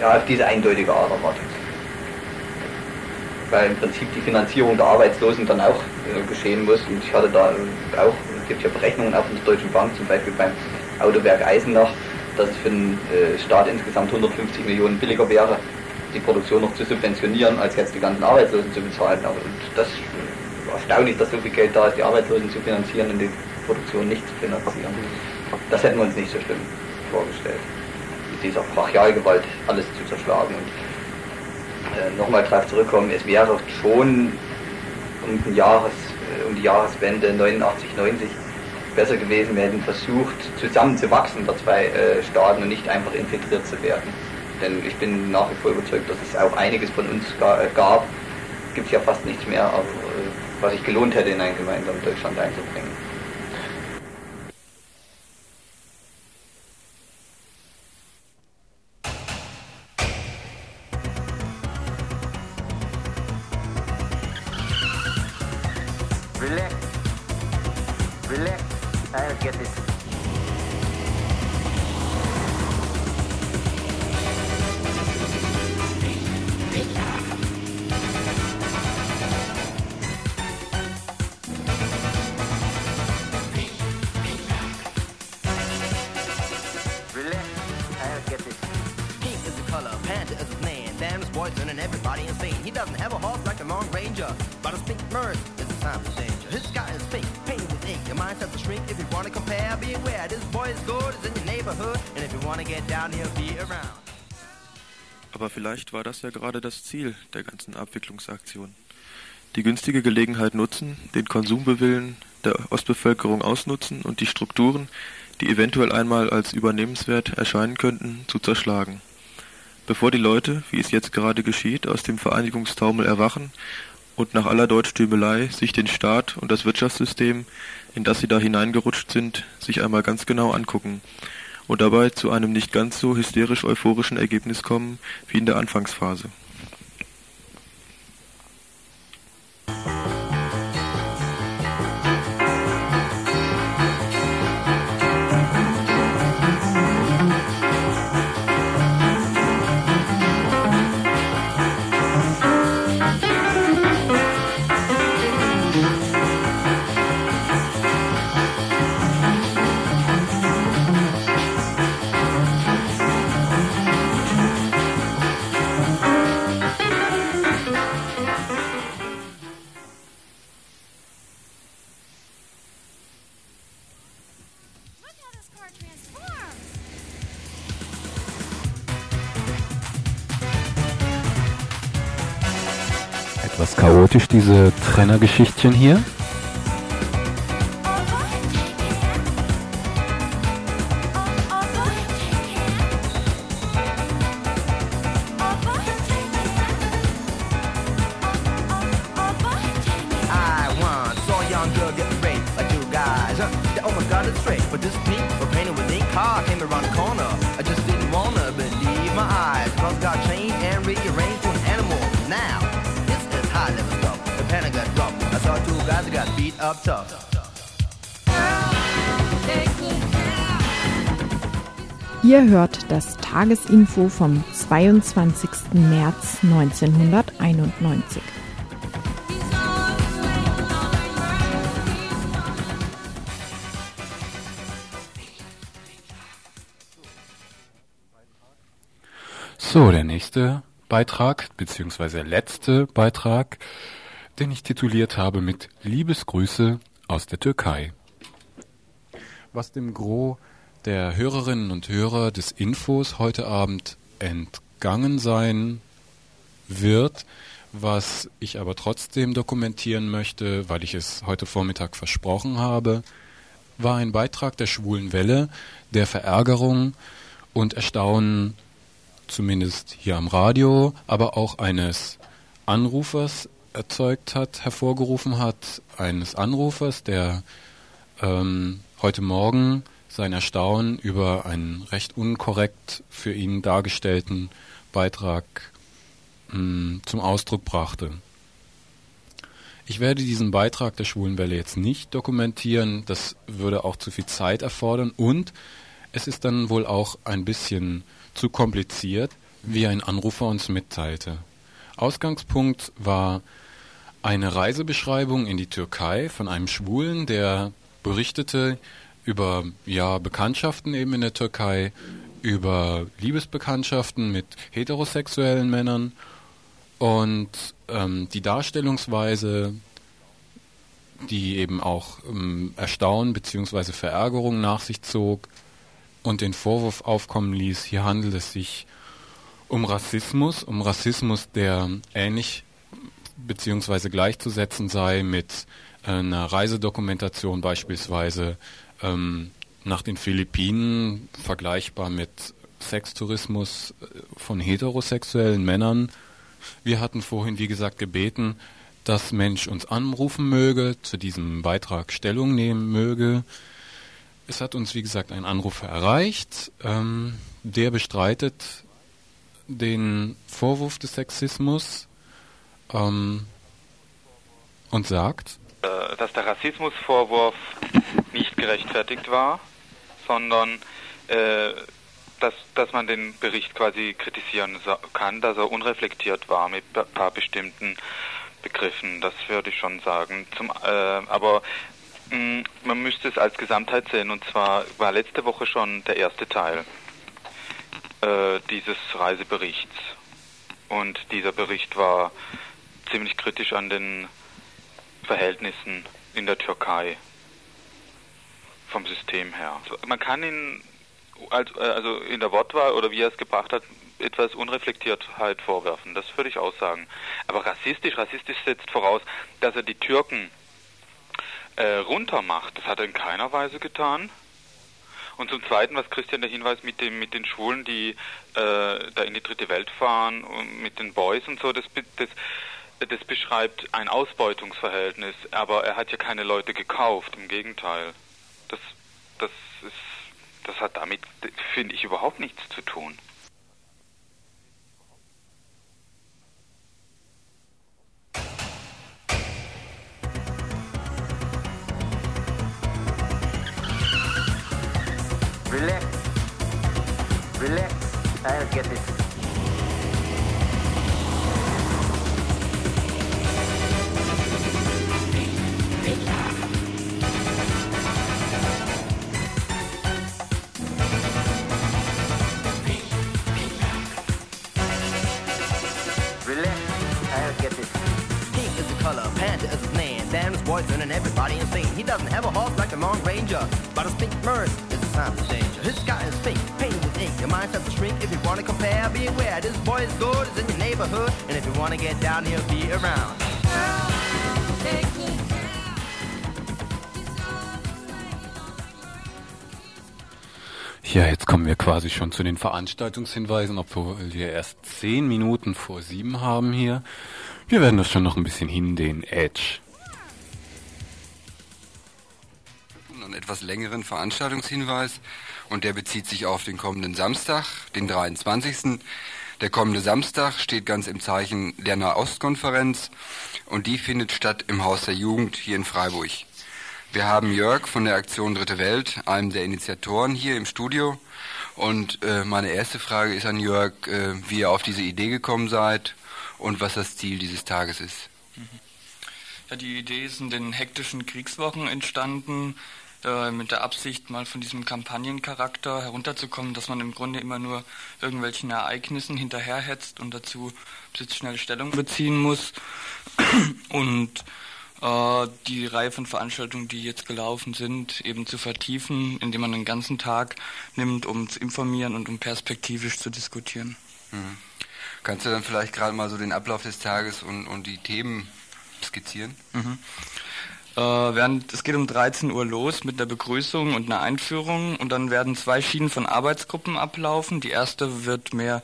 ja, auf diese eindeutige Art erwartet. Weil im Prinzip die Finanzierung der Arbeitslosen dann auch äh, geschehen muss und ich hatte da äh, auch, es gibt ja Berechnungen auch von der Deutschen Bank, zum Beispiel beim Autowerk Eisenach, dass es für den äh, Staat insgesamt 150 Millionen billiger wäre, die Produktion noch zu subventionieren, als jetzt die ganzen Arbeitslosen zu bezahlen. Aber das ist erstaunlich, dass so viel Geld da ist, die Arbeitslosen zu finanzieren und die Produktion nicht zu finanzieren. Das hätten wir uns nicht so schlimm vorgestellt. Mit dieser Brachialgewalt alles zu zerschlagen. Und äh, nochmal darauf zurückkommen, es wäre schon um, den Jahres, äh, um die Jahreswende 89, 90 besser gewesen, wir hätten versucht, zusammenzuwachsen der zwei äh, Staaten und nicht einfach infiltriert zu werden. Denn ich bin nach wie vor überzeugt, dass es auch einiges von uns ga, äh, gab. Gibt ja fast nichts mehr, aber, äh, was sich gelohnt hätte, in ein gemeinsames Deutschland einzubringen. Get it. Vielleicht war das ja gerade das Ziel der ganzen Abwicklungsaktion. Die günstige Gelegenheit nutzen, den Konsumwillen der Ostbevölkerung ausnutzen und die Strukturen, die eventuell einmal als übernehmenswert erscheinen könnten, zu zerschlagen. Bevor die Leute, wie es jetzt gerade geschieht, aus dem Vereinigungstaumel erwachen und nach aller Deutschtümelei sich den Staat und das Wirtschaftssystem, in das sie da hineingerutscht sind, sich einmal ganz genau angucken und dabei zu einem nicht ganz so hysterisch euphorischen Ergebnis kommen wie in der Anfangsphase. Chaotisch, diese Trennergeschichtchen hier. Tagesinfo vom 22. März 1991. So, der nächste Beitrag, beziehungsweise der letzte Beitrag, den ich tituliert habe mit Liebesgrüße aus der Türkei. Was dem Gros der Hörerinnen und Hörer des Infos heute Abend entgangen sein wird, was ich aber trotzdem dokumentieren möchte, weil ich es heute Vormittag versprochen habe, war ein Beitrag der Schwulen Welle, der Verärgerung und Erstaunen zumindest hier am Radio, aber auch eines Anrufers erzeugt hat, hervorgerufen hat, eines Anrufers, der ähm, heute Morgen sein Erstaunen über einen recht unkorrekt für ihn dargestellten Beitrag mh, zum Ausdruck brachte. Ich werde diesen Beitrag der Schwulenwelle jetzt nicht dokumentieren, das würde auch zu viel Zeit erfordern und es ist dann wohl auch ein bisschen zu kompliziert, wie ein Anrufer uns mitteilte. Ausgangspunkt war eine Reisebeschreibung in die Türkei von einem Schwulen, der berichtete über ja Bekanntschaften eben in der Türkei, über Liebesbekanntschaften mit heterosexuellen Männern und ähm, die Darstellungsweise, die eben auch ähm, Erstaunen bzw. Verärgerung nach sich zog und den Vorwurf aufkommen ließ, hier handelt es sich um Rassismus, um Rassismus, der ähnlich bzw. gleichzusetzen sei mit einer Reisedokumentation beispielsweise ähm, nach den Philippinen, vergleichbar mit Sextourismus äh, von heterosexuellen Männern. Wir hatten vorhin, wie gesagt, gebeten, dass Mensch uns anrufen möge, zu diesem Beitrag Stellung nehmen möge. Es hat uns, wie gesagt, ein Anrufer erreicht, ähm, der bestreitet den Vorwurf des Sexismus ähm, und sagt, äh, dass der Rassismusvorwurf nicht gerechtfertigt war, sondern äh, dass, dass man den Bericht quasi kritisieren kann, dass er unreflektiert war mit ein paar bestimmten Begriffen. Das würde ich schon sagen. Zum, äh, aber mh, man müsste es als Gesamtheit sehen. Und zwar war letzte Woche schon der erste Teil äh, dieses Reiseberichts. Und dieser Bericht war ziemlich kritisch an den Verhältnissen in der Türkei vom System her. Man kann ihn äh, also in der Wortwahl oder wie er es gebracht hat, etwas Unreflektiertheit vorwerfen. Das würde ich auch sagen. Aber rassistisch, rassistisch setzt voraus, dass er die Türken äh, runtermacht. Das hat er in keiner Weise getan. Und zum Zweiten, was Christian der Hinweis mit dem mit den Schwulen, die äh, da in die dritte Welt fahren und mit den Boys und so, das, das das beschreibt ein Ausbeutungsverhältnis, aber er hat ja keine Leute gekauft, im Gegenteil. Das das ist das hat damit finde ich überhaupt nichts zu tun. Relax. Relax. I'll get it. Color, panda is his name. Damn, his boy's turning everybody insane. He doesn't have a horse like the Long Ranger, but his pink Merc is a sign of danger. His sky is fake, painted with ink. Your mind starts to shrink if you want to compare. Be aware, this boy is good, is in your neighborhood, and if you want to get down, he'll be around. Ja, jetzt kommen wir quasi schon zu den Veranstaltungshinweisen, obwohl wir erst zehn Minuten vor sieben haben hier. Wir werden das schon noch ein bisschen hin, den Edge. einen etwas längeren Veranstaltungshinweis und der bezieht sich auf den kommenden Samstag, den 23. Der kommende Samstag steht ganz im Zeichen der Nahostkonferenz und die findet statt im Haus der Jugend hier in Freiburg. Wir haben Jörg von der Aktion Dritte Welt, einem der Initiatoren hier im Studio. Und äh, meine erste Frage ist an Jörg, äh, wie ihr auf diese Idee gekommen seid und was das Ziel dieses Tages ist. Ja, die Idee ist in den hektischen Kriegswochen entstanden, äh, mit der Absicht, mal von diesem Kampagnencharakter herunterzukommen, dass man im Grunde immer nur irgendwelchen Ereignissen hinterherhetzt und dazu blitzschnell Stellung beziehen muss. [CLEARS THROAT] Und äh, die Reihe von Veranstaltungen, die jetzt gelaufen sind, eben zu vertiefen, indem man den ganzen Tag nimmt, um zu informieren und um perspektivisch zu diskutieren. Mhm. Kannst du dann vielleicht gerade mal so den Ablauf des Tages und, und die Themen skizzieren? Mhm. Äh, während, es geht um 13 Uhr los mit der Begrüßung und einer Einführung und dann werden zwei Schienen von Arbeitsgruppen ablaufen. Die erste wird mehr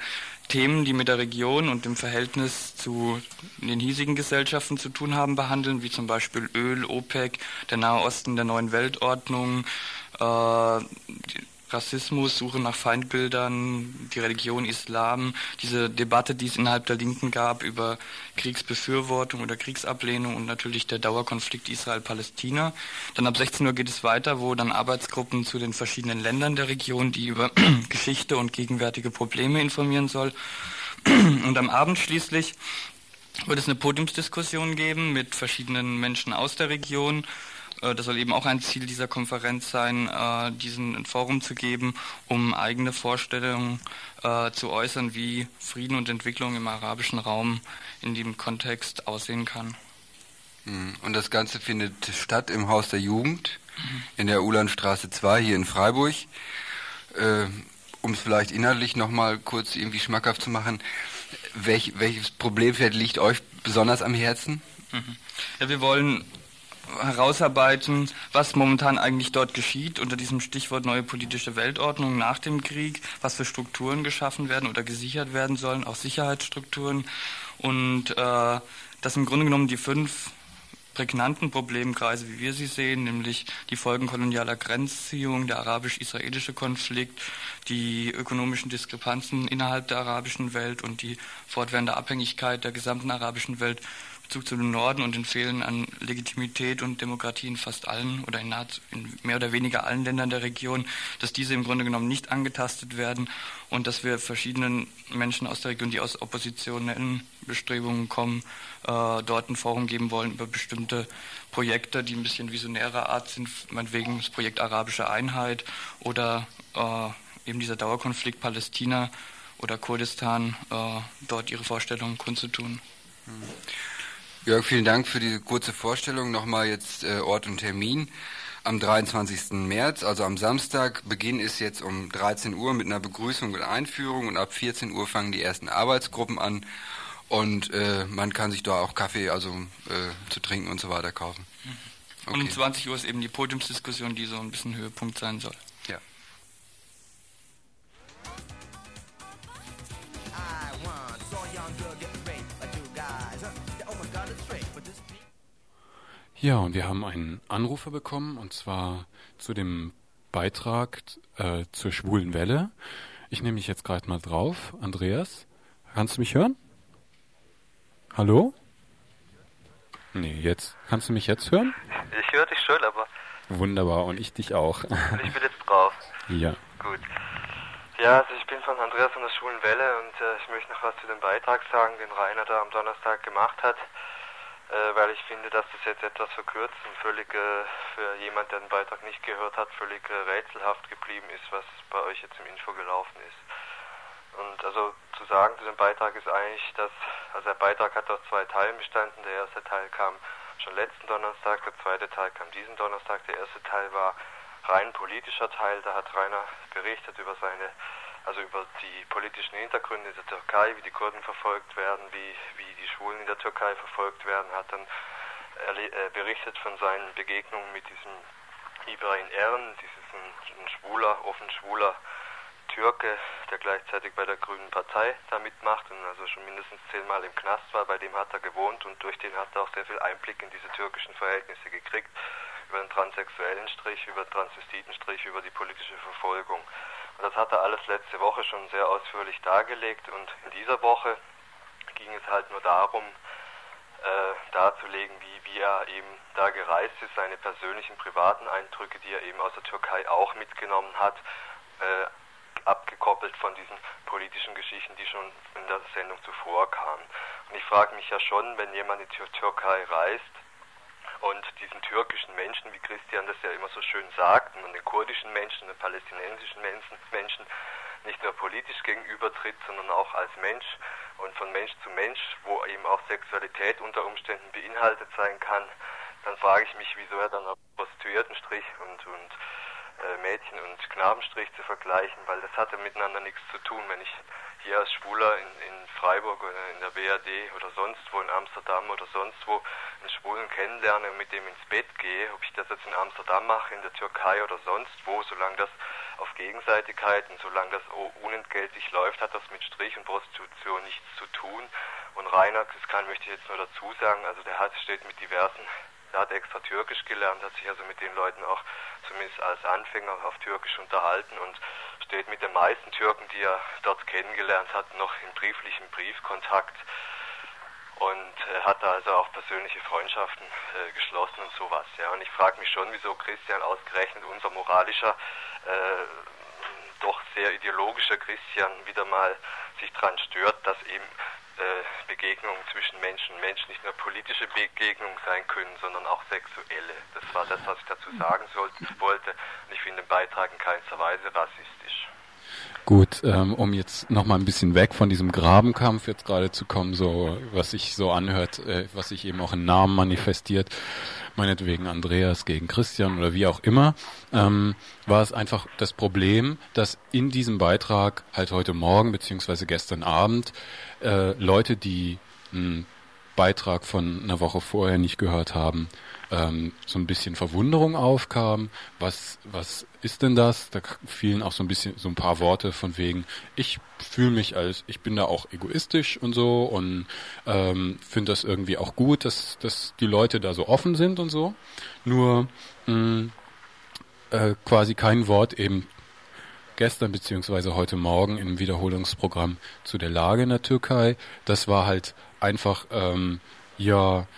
Themen, die mit der Region und dem Verhältnis zu den hiesigen Gesellschaften zu tun haben, behandeln, wie zum Beispiel Öl, OPEC, der Nahe Osten der neuen Weltordnung, äh, Rassismus, Suche nach Feindbildern, die Religion Islam, diese Debatte, die es innerhalb der Linken gab über Kriegsbefürwortung oder Kriegsablehnung und natürlich der Dauerkonflikt Israel-Palästina. Dann ab 16 Uhr geht es weiter, wo dann Arbeitsgruppen zu den verschiedenen Ländern der Region, die über [CLEARS THROAT] Geschichte und gegenwärtige Probleme informieren soll. [CLEARS THROAT] Und am Abend schließlich wird es eine Podiumsdiskussion geben mit verschiedenen Menschen aus der Region das soll eben auch ein Ziel dieser Konferenz sein, äh, diesen Forum zu geben, um eigene Vorstellungen äh, zu äußern, wie Frieden und Entwicklung im arabischen Raum in dem Kontext aussehen kann. Mhm. Und das Ganze findet statt im Haus der Jugend in der Ulandstraße 2 hier in Freiburg. Äh, um es vielleicht inhaltlich nochmal kurz irgendwie schmackhaft zu machen, welch, welches Problemfeld liegt euch besonders am Herzen? Mhm. Ja, wir wollen herausarbeiten, was momentan eigentlich dort geschieht unter diesem Stichwort neue politische Weltordnung nach dem Krieg, was für Strukturen geschaffen werden oder gesichert werden sollen, auch Sicherheitsstrukturen. Und äh, dass im Grunde genommen die fünf prägnanten Problemkreise, wie wir sie sehen, nämlich die Folgen kolonialer Grenzziehung, der arabisch-israelische Konflikt, die ökonomischen Diskrepanzen innerhalb der arabischen Welt und die fortwährende Abhängigkeit der gesamten arabischen Welt Bezug zu dem Norden und den Fehlen an Legitimität und Demokratie in fast allen oder in, in, mehr oder weniger allen Ländern der Region, dass diese im Grunde genommen nicht angetastet werden und dass wir verschiedenen Menschen aus der Region, die aus oppositionellen Bestrebungen kommen, äh, dort ein Forum geben wollen über bestimmte Projekte, die ein bisschen visionärer Art sind, meinetwegen das Projekt Arabische Einheit oder äh, eben dieser Dauerkonflikt Palästina oder Kurdistan, äh, dort ihre Vorstellungen kundzutun. Hm. Jörg, vielen Dank für diese kurze Vorstellung. Nochmal jetzt äh, Ort und Termin. Am 23. März, also am Samstag, Beginn ist jetzt um 13 Uhr mit einer Begrüßung und Einführung und ab 14 Uhr fangen die ersten Arbeitsgruppen an und äh, man kann sich da auch Kaffee, also äh, zu trinken und so weiter kaufen. Okay. Und um 20 Uhr ist eben die Podiumsdiskussion, die so ein bisschen Höhepunkt sein soll. Ja. Und wir haben einen Anrufer bekommen, und zwar zu dem Beitrag äh, zur schwulen Welle. Ich nehme mich jetzt gerade mal drauf. Andreas, kannst du mich hören? Hallo? Nee, jetzt. Kannst du mich jetzt hören? Ich höre dich schon, aber... Wunderbar, und ich dich auch. [LAUGHS] ich bin jetzt drauf. Ja. Gut. Ja, also ich bin von Andreas von der Schwulen Welle und äh, ich möchte noch was zu dem Beitrag sagen, den Rainer da am Donnerstag gemacht hat äh, weil ich finde, dass das jetzt etwas verkürzt und völlig äh, für jemand, der den Beitrag nicht gehört hat, völlig äh, rätselhaft geblieben ist, was bei euch jetzt im Info gelaufen ist. Und also zu sagen zu dem Beitrag ist eigentlich, dass, also der Beitrag hat aus zwei Teilen bestanden. Der erste Teil kam schon letzten Donnerstag, der zweite Teil kam diesen Donnerstag. Der erste Teil war rein politischer Teil, da hat Rainer berichtet über seine also über die politischen Hintergründe der Türkei, wie die Kurden verfolgt werden, wie, wie die Schwulen in der Türkei verfolgt werden, hat dann äh, berichtet von seinen Begegnungen mit diesem Ibrahim Ern, dieses ein, ein schwuler, offen schwuler Türke, der gleichzeitig bei der Grünen Partei da mitmacht und also schon mindestens zehnmal im Knast war, bei dem hat er gewohnt und durch den hat er auch sehr viel Einblick in diese türkischen Verhältnisse gekriegt, über den transsexuellen Strich, über den Transvestitenstrich, über die politische Verfolgung. Das hat er alles letzte Woche schon sehr ausführlich dargelegt und in dieser Woche ging es halt nur darum, äh, darzulegen, wie, wie er eben da gereist ist, seine persönlichen privaten Eindrücke, die er eben aus der Türkei auch mitgenommen hat, äh, abgekoppelt von diesen politischen Geschichten, die schon in der Sendung zuvor kamen. Und ich frage mich ja schon, wenn jemand in die Tür Türkei reist und diesen türkischen Menschen, wie Christian das ja immer so schön sagt, und den kurdischen Menschen, den palästinensischen Menschen, nicht nur politisch gegenübertritt, sondern auch als Mensch und von Mensch zu Mensch, wo eben auch Sexualität unter Umständen beinhaltet sein kann, dann frage ich mich, wieso er dann auf Prostituiertenstrich und, und äh, Mädchen- und Knabenstrich zu vergleichen, weil das hatte miteinander nichts zu tun. Wenn ich hier als Schwuler in, in Freiburg oder in der BRD oder sonst wo in Amsterdam oder sonst wo einen Schwulen kennenlerne und mit dem ins Bett gehe, ob ich das jetzt in Amsterdam mache, in der Türkei oder sonst wo, solange das auf Gegenseitigkeit und solange das unentgeltlich läuft, hat das mit Strich und Prostitution nichts zu tun. Und Rainer, das kann möchte ich jetzt nur dazu sagen, also der hat steht mit diversen er hat extra Türkisch gelernt, hat sich also mit den Leuten auch zumindest als Anfänger auf Türkisch unterhalten und steht mit den meisten Türken, die er dort kennengelernt hat, noch in brieflichem Briefkontakt und äh, hat da also auch persönliche Freundschaften äh, geschlossen und sowas. Ja. Und ich frage mich schon, wieso Christian ausgerechnet unser moralischer, äh, doch sehr ideologischer Christian wieder mal sich dran stört, dass eben äh, Begegnungen zwischen Menschen und Menschen nicht nur politische Begegnungen sein können, sondern auch sexuelle. Das war das, was ich dazu sagen sollte, wollte. Und ich finde den Beitrag in keinster Weise rassistisch. Gut, ähm, um jetzt noch mal ein bisschen weg von diesem Grabenkampf jetzt gerade zu kommen, so was sich so anhört, äh, was sich eben auch in Namen manifestiert, meinetwegen Andreas gegen Christian oder wie auch immer, ähm, war es einfach das Problem, dass in diesem Beitrag halt heute Morgen beziehungsweise gestern Abend äh, Leute, die einen Beitrag von einer Woche vorher nicht gehört haben, ähm, so ein bisschen Verwunderung aufkam. Was, was ist denn das? Da fielen auch so ein bisschen so ein paar Worte von wegen, ich fühle mich als, ich bin da auch egoistisch und so und ähm, finde das irgendwie auch gut, dass, dass die Leute da so offen sind und so. Nur mh, äh, quasi kein Wort eben gestern beziehungsweise heute Morgen im Wiederholungsprogramm zu der Lage in der Türkei. Das war halt einfach ähm, ja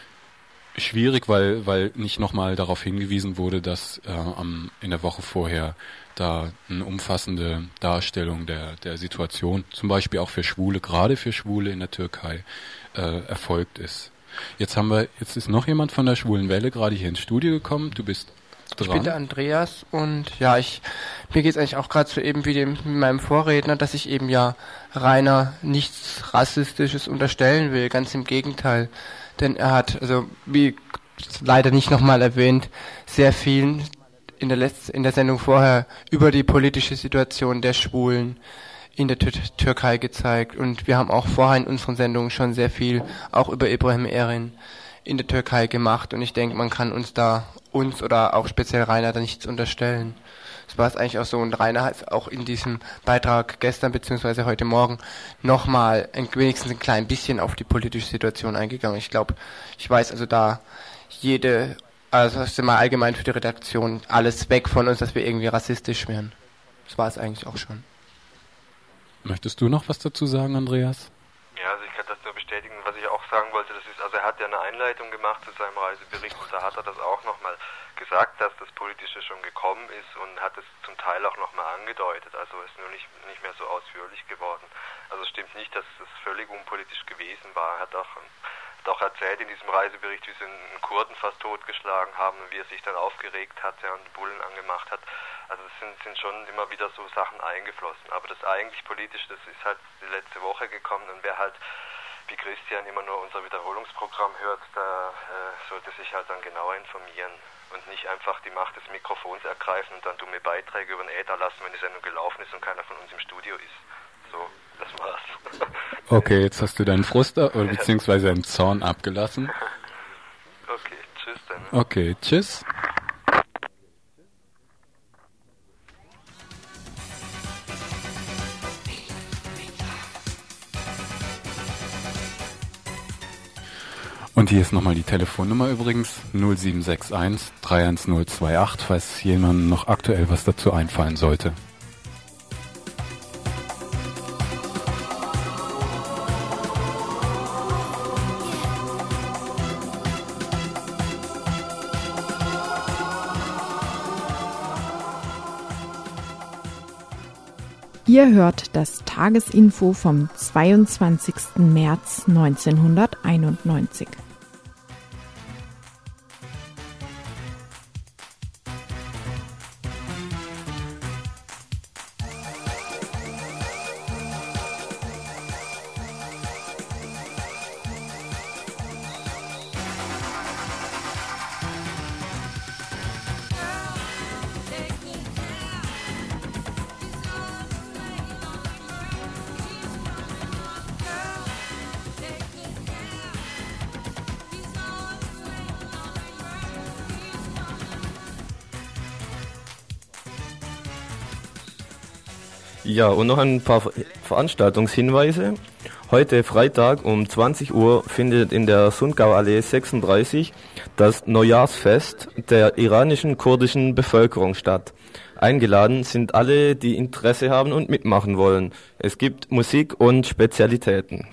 schwierig, weil weil nicht nochmal darauf hingewiesen wurde, dass äh, am, in der Woche vorher da eine umfassende Darstellung der der Situation, zum Beispiel auch für Schwule, gerade für Schwule in der Türkei, äh, erfolgt ist. Jetzt haben wir, jetzt ist noch jemand von der Schwulen Welle gerade hier ins Studio gekommen. Du bist dran. Ich bin der Andreas und ja, ich mir geht's eigentlich auch gerade so eben wie dem meinem Vorredner, dass ich eben ja Rainer nichts Rassistisches unterstellen will, ganz im Gegenteil. Denn er hat, also wie leider nicht nochmal erwähnt, sehr viel in der Letz in der Sendung vorher über die politische Situation der Schwulen in der Tür Türkei gezeigt. Und wir haben auch vorher in unseren Sendungen schon sehr viel auch über Ibrahim Erin in der Türkei gemacht. Und ich denke, man kann uns da, uns oder auch speziell Rainer da nichts unterstellen. Das war es eigentlich auch so. Und Rainer hat auch in diesem Beitrag gestern beziehungsweise heute Morgen nochmal ein, wenigstens ein klein bisschen auf die politische Situation eingegangen. Ich glaube, ich weiß also da jede, also das ist mal allgemein für die Redaktion, alles weg von uns, dass wir irgendwie rassistisch wären. Das war es eigentlich auch schon. Möchtest du noch was dazu sagen, Andreas? Ja, also ich kann das nur bestätigen. Was ich auch sagen wollte, das ist, also er hat ja eine Einleitung gemacht zu seinem Reisebericht und da hat er das auch nochmal gesagt, dass das Politische schon gekommen ist und hat es zum Teil auch nochmal angedeutet. Also ist nur nicht, nicht mehr so ausführlich geworden. Also stimmt nicht, dass es völlig unpolitisch gewesen war. Er hat auch, hat auch erzählt in diesem Reisebericht, wie sie einen Kurden fast totgeschlagen haben und wie er sich dann aufgeregt hat ja, und Bullen angemacht hat. Also es sind, sind schon immer wieder so Sachen eingeflossen. Aber das eigentlich Politische, das ist halt die letzte Woche gekommen und wer halt wie Christian immer nur unser Wiederholungsprogramm hört, da äh, sollte sich halt dann genauer informieren und nicht einfach die Macht des Mikrofons ergreifen und dann dumme Beiträge über den Äther lassen, wenn die Sendung gelaufen ist und keiner von uns im Studio ist. So, das war's. [LAUGHS] Okay, jetzt hast du deinen Frust oder beziehungsweise deinen Zorn abgelassen. Okay, [LAUGHS] Okay, tschüss. Hier ist nochmal die Telefonnummer übrigens 0761 31028, falls jemandem noch aktuell was dazu einfallen sollte. Ihr hört das Tagesinfo vom 22. März 1991. und noch ein paar Ver- Veranstaltungshinweise. Heute Freitag um 20 Uhr findet in der Sundgauallee 36 das Neujahrsfest der iranischen kurdischen Bevölkerung statt. Eingeladen sind alle, die Interesse haben und mitmachen wollen. Es gibt Musik und Spezialitäten.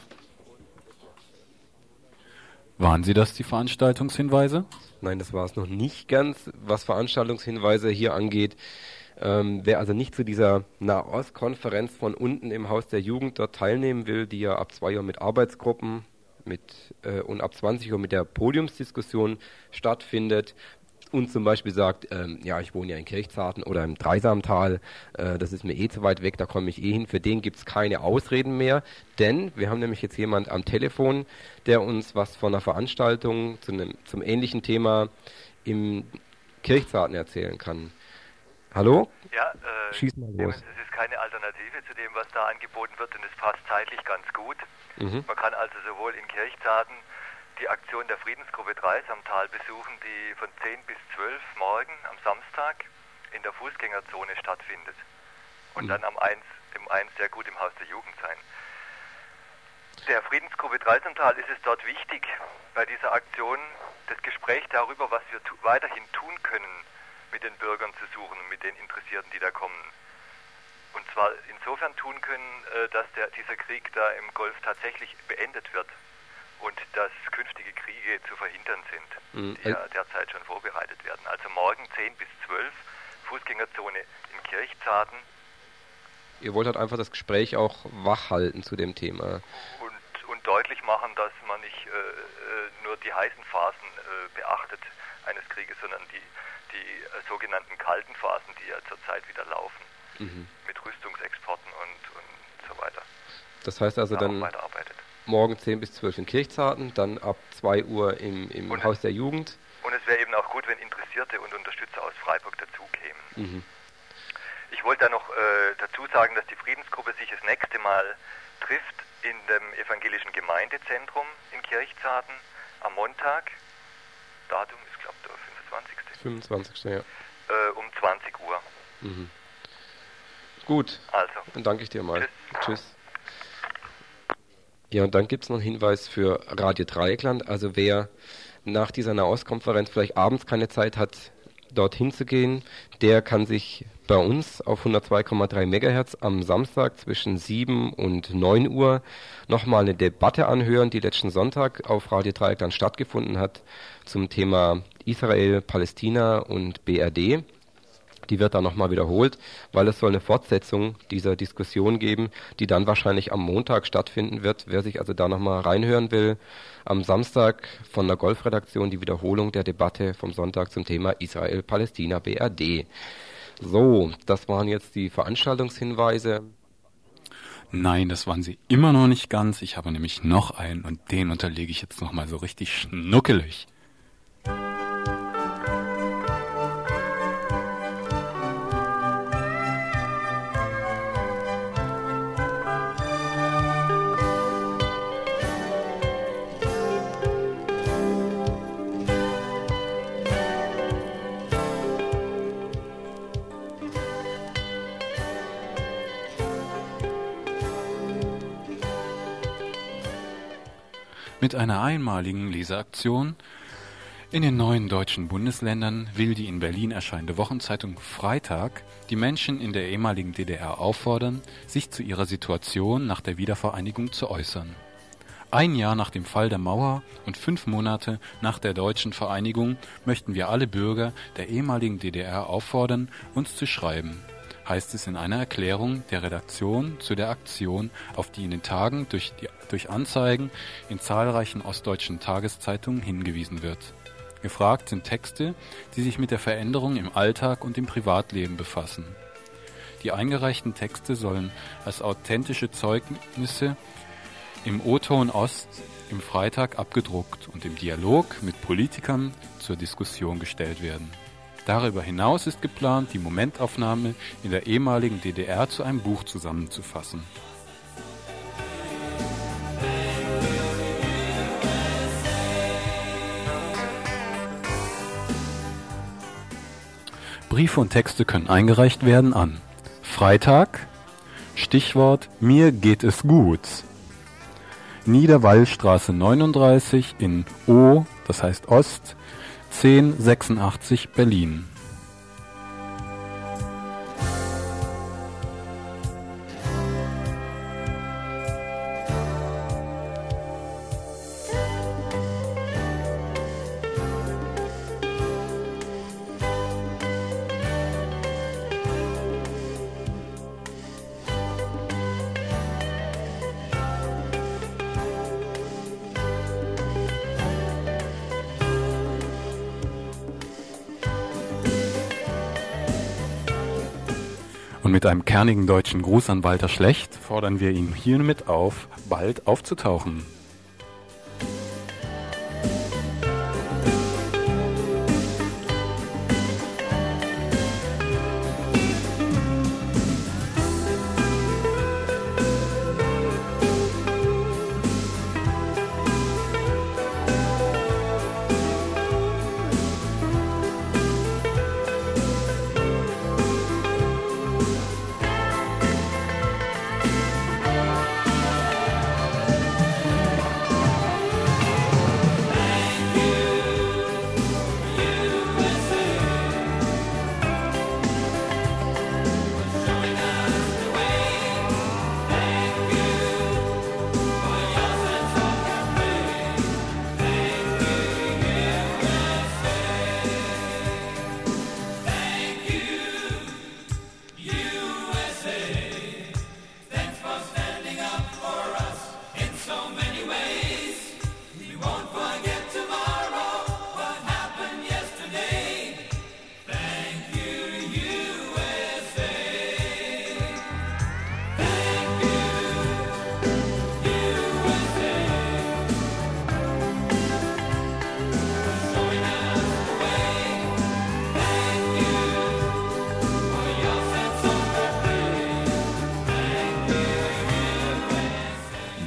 Waren Sie das, die Veranstaltungshinweise? Nein, das war es noch nicht ganz, was Veranstaltungshinweise hier angeht. Ähm, wer also nicht zu dieser Nahostkonferenz von unten im Haus der Jugend dort teilnehmen will, die ja ab 2 Uhr mit Arbeitsgruppen mit, äh, und ab 20 Uhr mit der Podiumsdiskussion stattfindet und zum Beispiel sagt, ähm, ja, ich wohne ja in Kirchzarten oder im Dreisamtal, äh, das ist mir eh zu weit weg, da komme ich eh hin, für den gibt es keine Ausreden mehr, denn wir haben nämlich jetzt jemand am Telefon, der uns was von einer Veranstaltung zu einem, zum ähnlichen Thema im Kirchzarten erzählen kann. Hallo? Ja, äh, Schieß mal los. Es ist keine Alternative zu dem, was da angeboten wird und es passt zeitlich ganz gut. Mhm. Man kann also sowohl in Kirchzarten die Aktion der Friedensgruppe 3 am Tal besuchen, die von 10 bis 12 morgen am Samstag in der Fußgängerzone stattfindet. Und dann am 1, im 1 sehr gut im Haus der Jugend sein. Der Friedensgruppe 3 am Tal ist es dort wichtig, bei dieser Aktion das Gespräch darüber, was wir tu weiterhin tun können, mit den Bürgern zu suchen und mit den Interessierten, die da kommen. Und zwar insofern tun können, äh, dass der, dieser Krieg da im Golf tatsächlich beendet wird und dass künftige Kriege zu verhindern sind, Mhm. die ja derzeit schon vorbereitet werden. Also morgen 10 bis 12, Fußgängerzone in Kirchzarten Ihr wollt halt einfach das Gespräch auch wach halten zu dem Thema. und, und deutlich machen, dass man nicht äh, äh, nur die heißen Phasen äh, beachtet eines Krieges, sondern die, die äh, sogenannten kalten Phasen, die ja zurzeit wieder laufen, Mhm. mit Rüstungsexporten und, und so weiter. Das heißt also Da auch dann morgen 10 bis 12 in Kirchzarten, dann ab 2 Uhr im, im Haus der Jugend. Und es wäre eben auch gut, wenn Interessierte und Unterstützer aus Freiburg dazukämen. Mhm. Ich wollte da noch äh, dazu sagen, dass die Friedensgruppe sich das nächste Mal trifft in dem evangelischen Gemeindezentrum in Kirchzarten am Montag. Datum ist, glaube ich, der 25. 25. Ja. Äh, um 20 Uhr. Mhm. Gut. Also. Dann danke ich dir mal. Tschüss. Ja, und dann gibt es noch einen Hinweis für Radio Dreieckland. Also wer nach dieser Nahostkonferenz vielleicht abends keine Zeit hat, dorthin zu gehen, der kann sich bei uns auf 102,3 MHz am Samstag zwischen 7 und 9 Uhr nochmal eine Debatte anhören, die letzten Sonntag auf Radio Dreieckland stattgefunden hat zum Thema Israel, Palästina und BRD. Die wird dann nochmal wiederholt, weil es soll eine Fortsetzung dieser Diskussion geben, die dann wahrscheinlich am Montag stattfinden wird. Wer sich also da nochmal reinhören will, am Samstag von der Golfredaktion die Wiederholung der Debatte vom Sonntag zum Thema Israel, Palästina, BRD. So, das waren jetzt die Veranstaltungshinweise. Nein, das waren sie immer noch nicht ganz. Ich habe nämlich noch einen und den unterlege ich jetzt nochmal so richtig schnuckelig. Mit einer einmaligen Leseaktion in den neuen deutschen Bundesländern will die in Berlin erscheinende Wochenzeitung Freitag die Menschen in der ehemaligen DDR auffordern, sich zu ihrer Situation nach der Wiedervereinigung zu äußern. Ein Jahr nach dem Fall der Mauer und fünf Monate nach der deutschen Vereinigung möchten wir alle Bürger der ehemaligen DDR auffordern, uns zu schreiben, heißt es in einer Erklärung der Redaktion zu der Aktion, auf die in den Tagen durch, die, durch Anzeigen in zahlreichen ostdeutschen Tageszeitungen hingewiesen wird. Gefragt sind Texte, die sich mit der Veränderung im Alltag und im Privatleben befassen. Die eingereichten Texte sollen als authentische Zeugnisse im O-Ton Ost im Freitag abgedruckt und im Dialog mit Politikern zur Diskussion gestellt werden. Darüber hinaus ist geplant, die Momentaufnahme in der ehemaligen DDR zu einem Buch zusammenzufassen. Briefe und Texte können eingereicht werden an Freitag, Stichwort Mir geht es gut. Niederwallstraße 39 in O, das heißt Ost, 1086 Berlin. Einem kernigen deutschen Gruß an Walter Schlecht fordern wir ihn hiermit auf, bald aufzutauchen.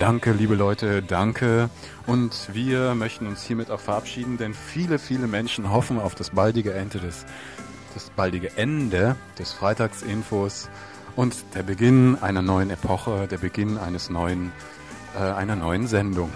Danke, liebe Leute, danke. Und wir möchten uns hiermit auch verabschieden, denn viele, viele Menschen hoffen auf das baldige Ende des, das baldige Ende des Freitagsinfos und der Beginn einer neuen Epoche, der Beginn eines neuen, äh, einer neuen Sendung.